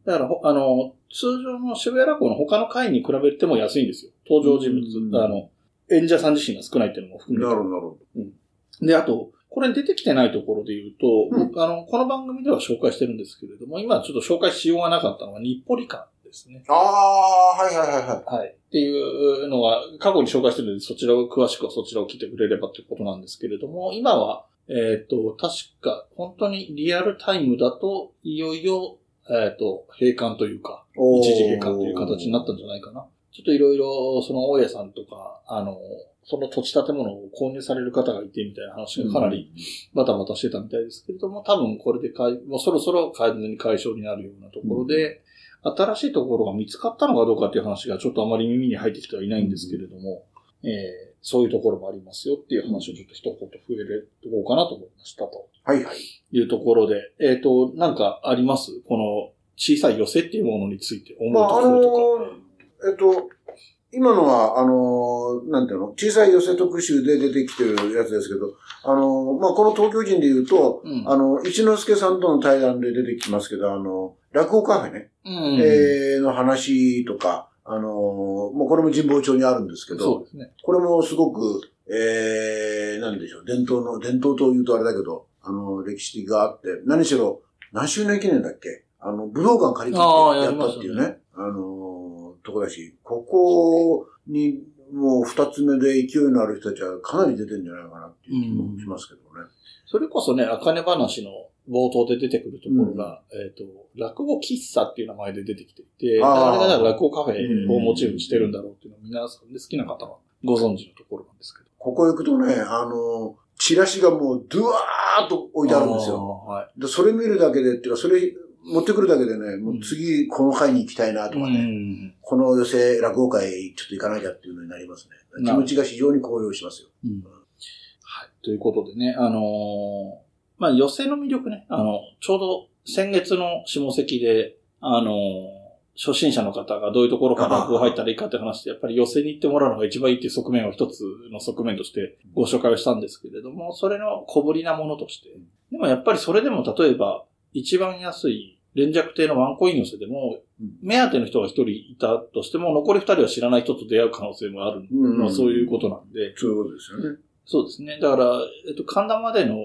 だから、ほあの、通常の渋谷落語の他の回に比べても安いんですよ。登場人物、うん。あの、演者さん自身が少ないっていうのも含めてなるほど、なるほで、あと、これに出てきてないところで言うと、うん僕あの、この番組では紹介してるんですけれども、今ちょっと紹介しようがなかったのは日暮里館ですね。ど。ああ、はいはいはいはい。はい。っていうのは、過去に紹介してるので、そちらを、詳しくはそちらを聞いてくれればということなんですけれども、今は、えっ、と、確か、本当にリアルタイムだと、いよいよ、えっ、と、閉館というか、一時閉館という形になったんじゃないかな。っちょっといろいろ、その大家さんとか、あの、その土地建物を購入される方がいてみたいな話がかなりバタバタしてたみたいですけれども、多分これでかい、もうそろそろ完全に解消になるようなところで、新しいところが見つかったのかどうかっていう話がちょっとあまり耳に入ってきてはいないんですけれども、えーそういうところもありますよっていう話をちょっと一言触れるとこうかなと思いましたと。はいはい。いうところで、えっ、と、なんかあります？この小さい寄せっていうものについて思うとまあ、あころとか。のーえっと、今のは、あのーなんていうの、小さい寄せ特集で出てきてるやつですけど、あのーまあ、この東京人で言うと、うん。あの、一之輔さんとの対談で出てきますけど、あの、落語カフェね、うん。えーの話とか、あのーもうこれも神保町にあるんですけど、そうですね。これもすごく、えー、なんでしょう、伝統の、伝統というとあれだけど、あの、歴史的があって、何しろ、何周年記念だっけ？あの、武道館借りてやったっていうね、あの、とこだし、ここに、もう二つ目で勢いのある人たちはかなり出てるんじゃないかなっていう気もしますけどね。それこそね、あかね話の冒頭で出てくるところが、えっ、と、落語喫茶っていう名前で出てきていて、あれが落語カフェをモチーフにしてるんだろうっていうのを皆さんで好きな方はご存知のところなんですけど。ここ行くとね、あの、チラシがもう、ドゥワーっと置いてあるんですよ。はい。でそれ見るだけで、っていうか、それ持ってくるだけでね、もう次この会に行きたいなとかね、うん。この寄せ落語会ちょっと行かなきゃっていうのになりますね。気持ちが非常に高揚しますよ。はい。ということでね、あのーまあ、寄席の魅力ね、あの、ちょうど先月の下関で、あのー初心者の方がどういうところから落語入ったらいいかって話で、やっぱり寄席に行ってもらうのが一番いいっていう側面を一つの側面としてご紹介をしたんですけれども、それの小ぶりなものとして。でもやっぱりそれでも例えば、一番安い連弱亭のワンコイン寄せでもうん、目当ての人が一人いたとしても、残り二人は知らない人と出会う可能性もあるのはそういうことなんで、そういうことですよね。そうですね。だから、えっと、神田までの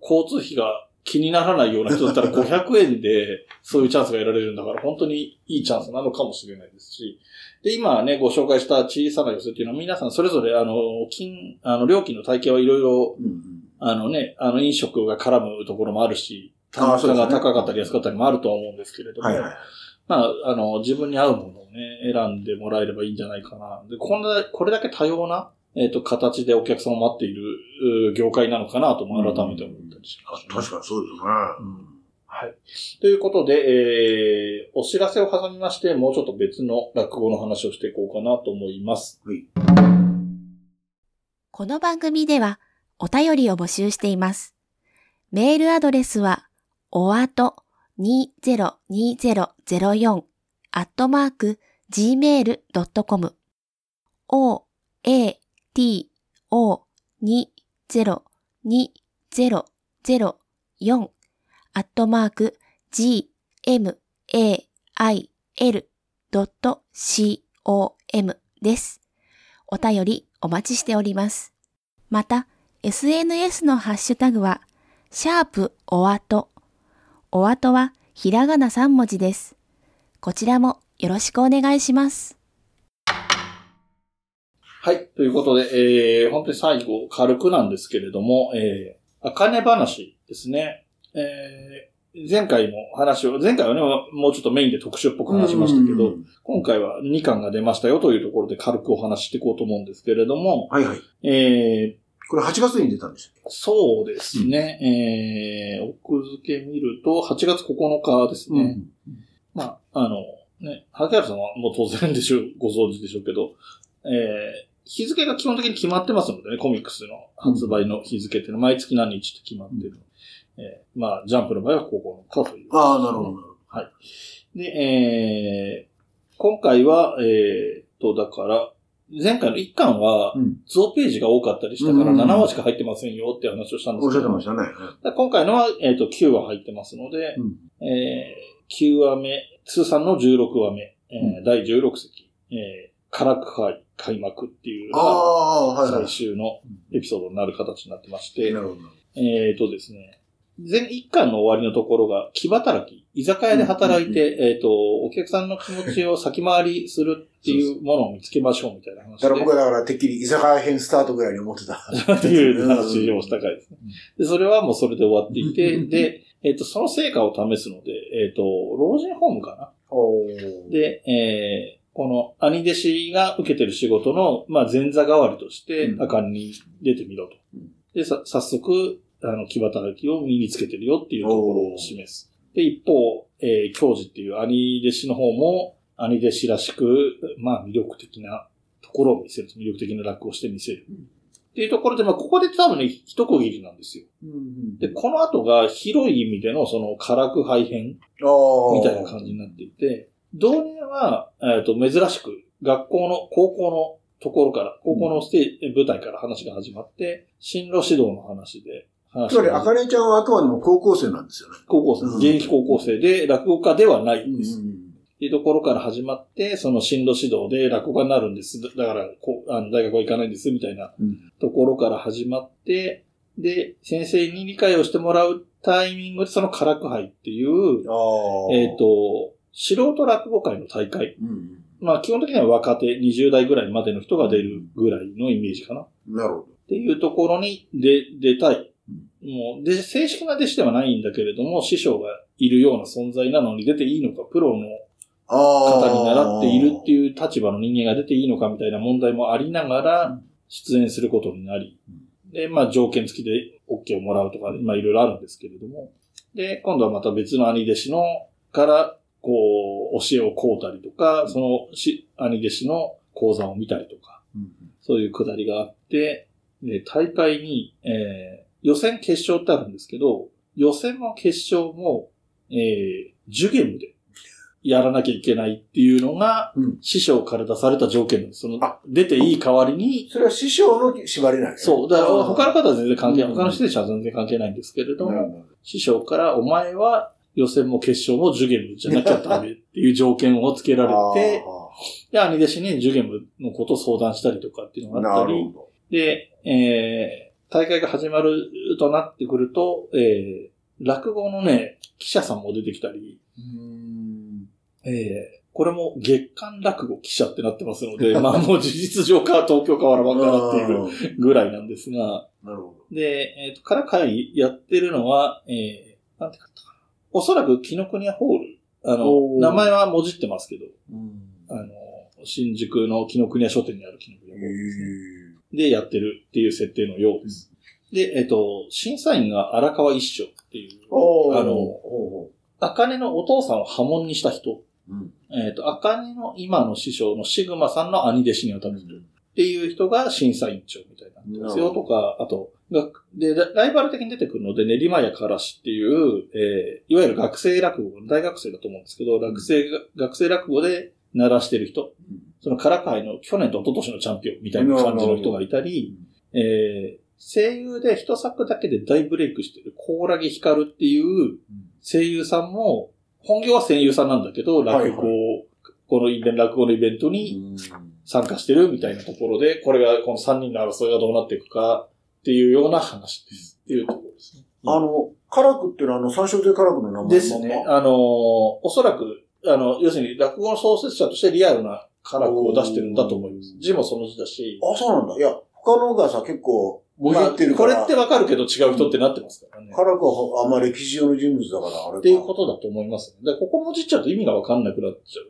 交通費が気にならないような人だったら 500円でそういうチャンスが得られるんだから、本当にいいチャンスなのかもしれないですし。で、今ね、ご紹介した小さな寄せっていうのは皆さんそれぞれ、あの、金、あの、料金の体系はいろいろ、あのね、あの、飲食が絡むところもあるし、単価が高かったり安かったりもあるとは思うんですけれども、はいはい。まあ、あの、自分に合うものをね、選んでもらえればいいんじゃないかな。で、こんな、これだけ多様な、えっ、と、形でお客さんを待っている、う業界なのかなとも改めて思ったりしました、確かにそうですよね。はい。ということで、えー、お知らせを挟みまして、もうちょっと別の落語の話をしていこうかなと思います。この番組ではお便りを募集しています。メールアドレスは、おあと202004アットマーク gmail.com o, a, t, o, 202004アットマーク g, m, a, i, l, c, o, m です。お便りお待ちしております。また、SNS のハッシュタグは、シャープおあと。おあとはひらがな3文字です。こちらもよろしくお願いします。はい。ということで、えー、本当に最後、軽くなんですけれども、えー、あかね話ですね。えー、前回も話を、前回はね、もうちょっとメインで特集っぽく話しましたけど、うん今回は2巻が出ましたよというところで軽くお話ししていこうと思うんですけれども、はいはい。えー、これ8月に出たんですよ。そうですね、えー、奥付け見ると、8月9日ですね。まあ、あの、ね、萩原さんはもう当然でしょう、ご存知でしょうけど、えー、日付が基本的に決まってますのでね、コミックスの発売の日付っていうのは毎月何日って決まってる。えー、まあ、ジャンプの場合は9日という。ああ、なるほど。で、えー、今回は、えー、と、だから、前回の1巻は、うん。増ページが多かったりしたからうん7話しか入ってませんよって話をしたんですおっしゃけど、ってましたね。今回のは、えっ、と、9話入ってますので、うんえー、9話目、通算の16話目、えーう第16席、えー、カラクハイ開幕っていうあのが最。終のエピソードになる形になってまして。えっ、とですね、前一巻の終わりのところが、木働き、居酒屋で働いて、えっ、と、お客さんの気持ちを先回りするっていうものを見つけましょうみたいな話で。だから僕はだからてっきり居酒屋編スタートぐらいに思ってた。っていう話をした回ですね。で、それはもうそれで終わっていて、うんで、えっ、と、その成果を試すので、えっ、と、老人ホームかなで、えーこの兄弟子が受けてる仕事の、まあ、前座代わりとしてう、んあかんに出てみろと。うんで、さ、早速、あの、木働きを身につけてるよっていうところを示す。で、一方、えー、教授っていう兄弟子の方も、兄弟子らしく、まあ、魅力的なところを見せる。魅力的な落語をして見せる。うんっていうところで、まあ、ここで多分ね、一区切りなんですよ。うんで、この後が広い意味でのその、辛く配編ああ。みたいな感じになっていて、導入は、えっ、と、珍しく、学校の、高校のところから、高校のステー舞台から話が始まって、進路指導の話で、話つまり、あがかねちゃんはあくまでも高校生なんですよね。高校生、うん現役高校生で落語家ではないんです。っうんていうところから始まって、その進路指導で落語家になるんです。だだからこうあの、大学は行かないんです、みたいなうんところから始まって、で、先生に理解をしてもらうタイミングで、その辛く杯っていう。えっ、、と、素人落語会の大会。うん。まあ基本的には若手、20代ぐらいまでの人が出るぐらいのイメージかな。っなるほど。ていうところに出、出たい。もう、で、正式な弟子ではないんだけれども、師匠がいるような存在なのに出ていいのか、プロのああ。方に習っているっていう立場の人間が出ていいのかみたいな問題もありながら、出演することになり、で、まあ条件付きで OK をもらうとか、まあいろいろあるんですけれども、で、今度はまた別の兄弟子の、から、こう、教えをこうたりとか、そのし兄弟子の講座を見たりとか、うん。そういうくだりがあって、で、大会に、えー、予選決勝ってあるんですけど、予選も決勝も、えー、ジュゲムでやらなきゃいけないっていうのが、うん。師匠から出された条件なんです。そのあ、出ていい代わりに、それは師匠の縛りなんですね。そう、だから他の方は全然関係ない。うん。他の出演者は全然関係ないんですけれども、なるほど。師匠からお前は予選も決勝もジュゲムじゃなきゃダメっていう条件をつけられて、で、兄弟子にジュゲムのことを相談したりとかっていうのがあったりなる、ほで、えー、大会が始まるとなってくると、えー、落語のね、記者さんも出てきたり、ど。うんえー、これも月間落語記者ってなってますので、まあもう事実上か東京かわらばんかなっていうぐらいなんですが、なるほで、えっ、と、から会やってるのは、えー、なんて書いたかな。おそらく紀ノ国屋ホール。あの名前はもじってますけど、ど。うんあの、新宿の紀ノ国屋書店にある紀ノ国屋ホールですね。へでやってるっていう設定のようです。で、えっ、と、審査員が荒川一生っていう、あのおあかねのお父さんを破門にした人。ーうん。えっ、と、あかねの今の師匠のシグマさんの兄弟子にあたる人っていう人が審査員長みたいになってますよ。とか、あと、学で、ラライバル的に出てくるので、練馬屋からしっていう、えーいわゆる学生落語、大学生だと思うんですけど、学生が、学生落語で鳴らしてる人、そのからかいの去年と一昨年のチャンピオンみたいな感じの人がいたり、えー声優で一作だけで大ブレイクしてる、コーラギヒカルっていう声優さんも、本業は声優さんなんだけど、落語このイベント、落語のイベントに参加してるみたいなところで、これが、この3人の争いがどうなっていくかっていうような話です。っていうところですね。あの、カラクっていうのはあの、三章亭カラクの名前ですね。あのーおそらく、あの、要するに落語の創設者としてリアルなカラクを出してるんだと思います。字もその字だし、あ、そうなんだ。いや、他のがさ、結構、もじってるから。これってわかるけど違う人ってなってますからね。カラクはあんま歴史上の人物だから、あれか。っていうことだと思いますね。でここもじっちゃうと意味がわかんなくなっちゃう。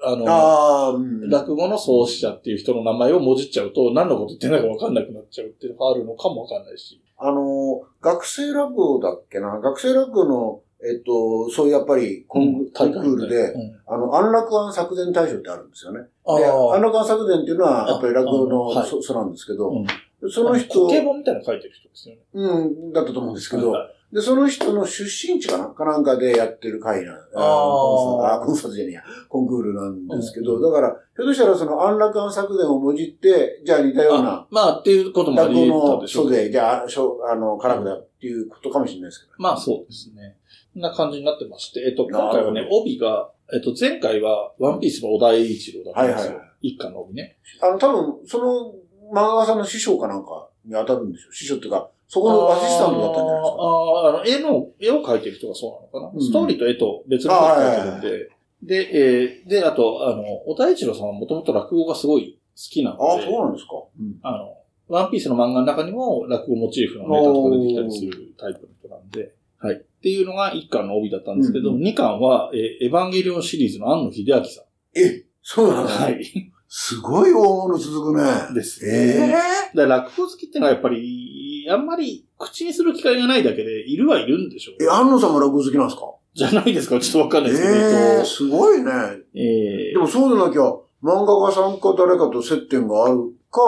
あの、ああ、うん。落語の創始者っていう人の名前をもじっちゃうと何のこと言ってんのかわかんなくなっちゃうっていうのがあるのかもわかんないし。あの、学生落語だっけな？学生落語の、えっと、そういうやっぱりコン,、コンクールで、うんあの、安楽庵作伝大賞ってあるんですよね。安あ、楽庵作伝っていうのは、やっぱり落語の、あはいそ、そうなんですけど、うんその人、本みたいなの書いてる人ですよね。うん、だったと思うんですけど、はいで、その人の出身地かなかなんかでやってる会な、ああ、コンサートじゃねえや、コンクールなんですけど、だから、ひょっとしたらその安楽庵作伝をもじって、じゃあ似たようなあ、まあっていうこともあ落り得た語のでしょう。袖、じゃあ、しょあの、カラクだっていうことかもしれないですけど。まあそうですね。な感じになってまして、えっと、今回はね、帯が、えっと、前回はワンピースの小田栄一郎だったんですよ。はいはいは一家の帯ね。あの、多分、その漫画家さんの師匠かなんかに当たるんでしょう。師匠っていうか、そこのアシスタントだったんじゃないですか？あーあの、絵の、絵を描いてる人がそうなのかな、うんストーリーと絵と別の人が描いてるんで。で、えーで、あと、あの、小田一郎さんはもともと落語がすごい好きなので、ああ、そうなんですか。うんあの、ワンピースの漫画の中にも落語モチーフのネタとか出てきたりするタイプの人なんで、はい。っていうのが一巻の帯だったんですけど、うん二巻は、えーエヴァンゲリオンシリーズの庵野秀明さん。えそうなの？はい。すごい大物続くね。ですええだから落語好きってのはやっぱり、あんまり口にする機会がないだけで、いるはいるんでしょう。え、安野さんも落語好きなんですか？じゃないですかちょっとわかんないですけど、えええっすごいね。と、えーでもそうでなきゃ、漫画家さんか誰かと接点があるか、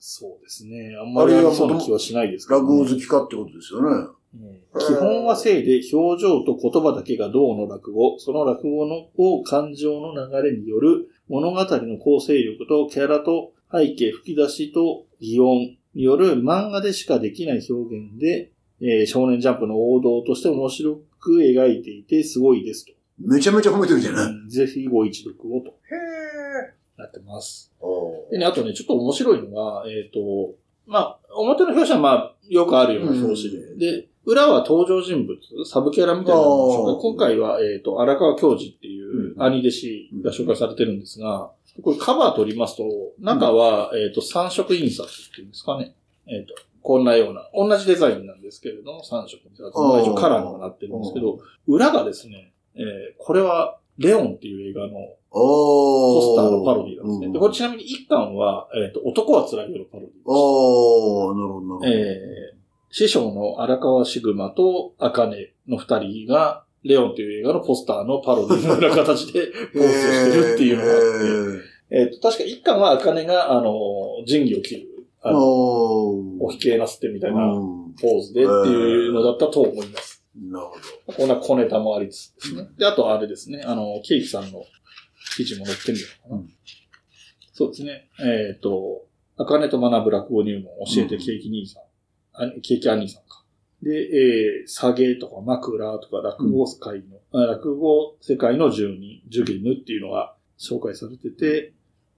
そうですね。あんまりそうな気はしないですけど、落語好きかってことですよね。えー基本は性で表情と言葉だけが銅の落語、その落語のを感情の流れによる物語の構成力とキャラと背景吹き出しと擬音による漫画でしかできない表現で、えー少年ジャンプの王道として面白く描いていてすごいですと。めちゃめちゃ褒めてるじゃない。うんぜひご一読をとへえ。なってます。おでね、あとね、ちょっと面白いのが、えっ、と、まあ、表の表紙はまあ、よくあるような表紙で、うんで、裏は登場人物、サブキャラみたいなのを今回は、えっ、と、荒川教授っていううん兄弟子が紹介されてるんですが、これカバー取りますと、中は、えっ、と、三色印刷っていうんですかね。えっ、と、こんなような、同じデザインなんですけれども、三色印刷。まあ一応カラーにはなってるんですけど、裏がですね、えーこれは、レオンっていう映画のおポスターのパロディなんですね。うんで、これちなみに一巻は、えっ、と、男は辛いよのパロディです。おー、なるほど、なるほど。えー師匠の荒川シグマと茜の二人が、レオンという映画のポスターのパロディのような形でポーズをしてるっていうのがあって、えっ、と、確か一巻は茜が、あの、仁義を切る、あの、おおひけなすってみたいなうんポーズでっていうのだったと思います。なるほど。こんな小ネタもありつつですね。で、あとあれですね、あの、ケーキさんの記事も載ってみようかな。うんそうですね。えっ、と、あかねと学ぶ落語入門教えてケーキ兄さん。あケーキ兄さんか。で、えー、下げとか枕とか落語界の、あ落語世界の住人、ジュゲヌっていうのが紹介されてて、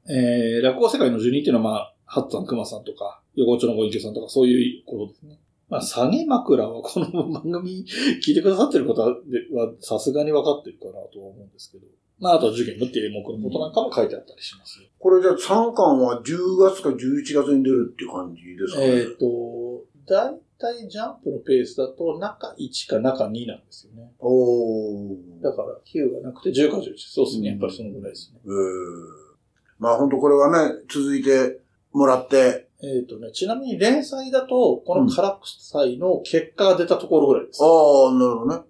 えー、落語世界の住人っていうのはまあ、ハッツァンクマさんとか、横丁のご隠居さんとかそういうことですね。まあ、下げ枕はこの番組聞いてくださってる方はさすがに分かってるかなとは思うんですけど。まあ、あとは受験のっていう演目のことなんかも書いてあったりします。これじゃあ3巻は10月か11月に出るっていう感じですかね。えっ、と、だいたいジャンプのペースだと中1か中2なんですよね。おー。だから9がなくて10か11。そうですね。やっぱりそのぐらいですね。えー、まあ本当これはね、続いてもらって、えっ、とね、ちなみに連載だと、このカラクサイの結果が出たところぐらいです。ああ、なるほどね。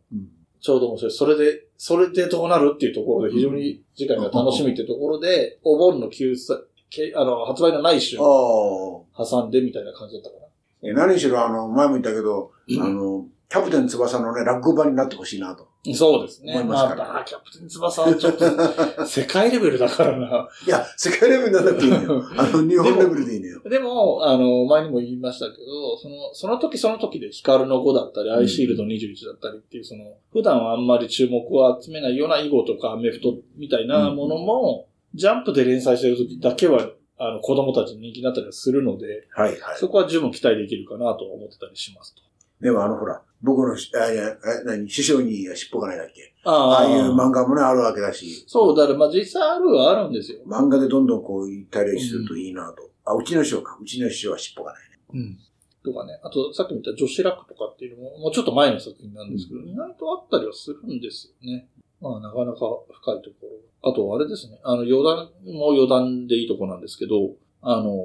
ちょうど面白い。それで、それでどうなるっていうところで非常に次回が楽しみっていうところで、お盆の休載、けあの、発売のない週ああ。挟んでみたいな感じだったかな。え何しろあの、前も言ったけど、あの、キャプテン翼のね、落語版になってほしいなと。そうですね。思いますからまあ、キャプテン翼はちょっと、世界レベルだからな。いや、世界レベルにならなくていいのよ。あの、日本レベルでいいのよ。でも、あの、前にも言いましたけど、その、その時その時でヒカルの5だったり、アイシールド21だったりっていう、その、普段はあんまり注目を集めないような囲碁とかアメフトみたいなものも、ジャンプで連載してる時だけは、あの、子供たちに人気になったりはするので、はいはい。そこは十分期待できるかなとは思ってたりしますと。でもあの、ほら、僕のし、あ、いや、え、何、師匠に尻尾がないだっけ？あああいう漫画もね、あるわけだし。そう、だからまあ実際あるはあるんですよ。漫画でどんどんこう言ったりするといいなと。あ、うちの師匠か。うちの師匠は尻尾がないね。うん。とかね。あと、さっきも言った女子楽とかっていうのも、もうちょっと前の作品なんですけど、意外とあったりはするんですよね。まあ、なかなか深いところ。あと、あれですね。あの、余談も余談でいいとこなんですけど、あの、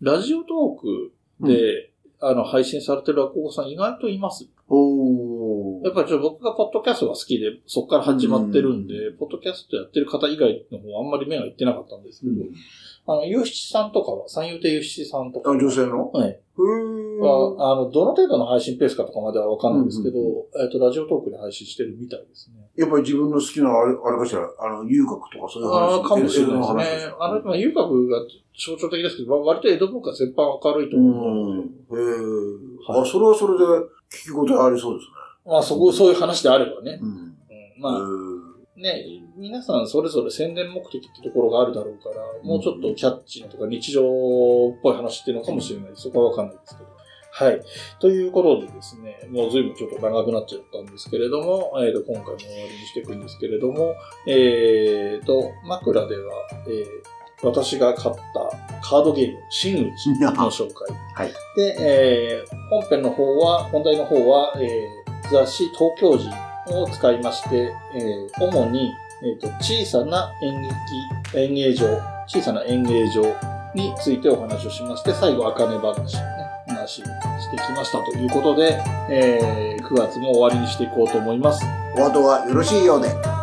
ラジオトークで、あの、配信されてる落語家さん意外といます。おやっぱりちょっと僕がポッドキャストが好きで、そこから始まってるんで、ポッドキャストやってる方以外の方はあんまり目がいってなかったんですけど、あの、ゆうしちさんとかは、三遊亭ゆうしちさんとかあ、は、女性の？はい。は、あの、どの程度の配信ペースかとかまではわかんないんですけど、えっと、ラジオトークで配信してるみたいですね。やっぱり自分の好きなあれ、あれかしら、あの、遊郭とかそういう話。ああ、かもしれないですね。あの、まあ、遊郭が象徴的ですけど、まあ割と江戸文化全般明るいとう思う。ん。へえ。はいあ、それはそれで聞き応えありそうですまあ、そこ、そういう話であればねね。。うん。うん、まあ、へね、皆さんそれぞれ宣伝目的ってところがあるだろうから、もうちょっとキャッチーなとか日常っぽい話っていうのかもしれない。そこはわかんないですけど。はい。ということでですね、もう随分ちょっと長くなっちゃったんですけれども、えっ、と、今回も終わりにしていくんですけれども、えっ、と、枕では、えー私が買ったカードゲーム、真打ちの紹介。はい。で、えー本編の方は、本題の方は、えー雑誌東京人を使いまして、えー主に、えーと小さな演劇演芸場、小さな演芸場についてお話をしまして、最後、あかね話を、してきましたということで、えー9月も終わりにしていこうと思います。お後がよろしいようで。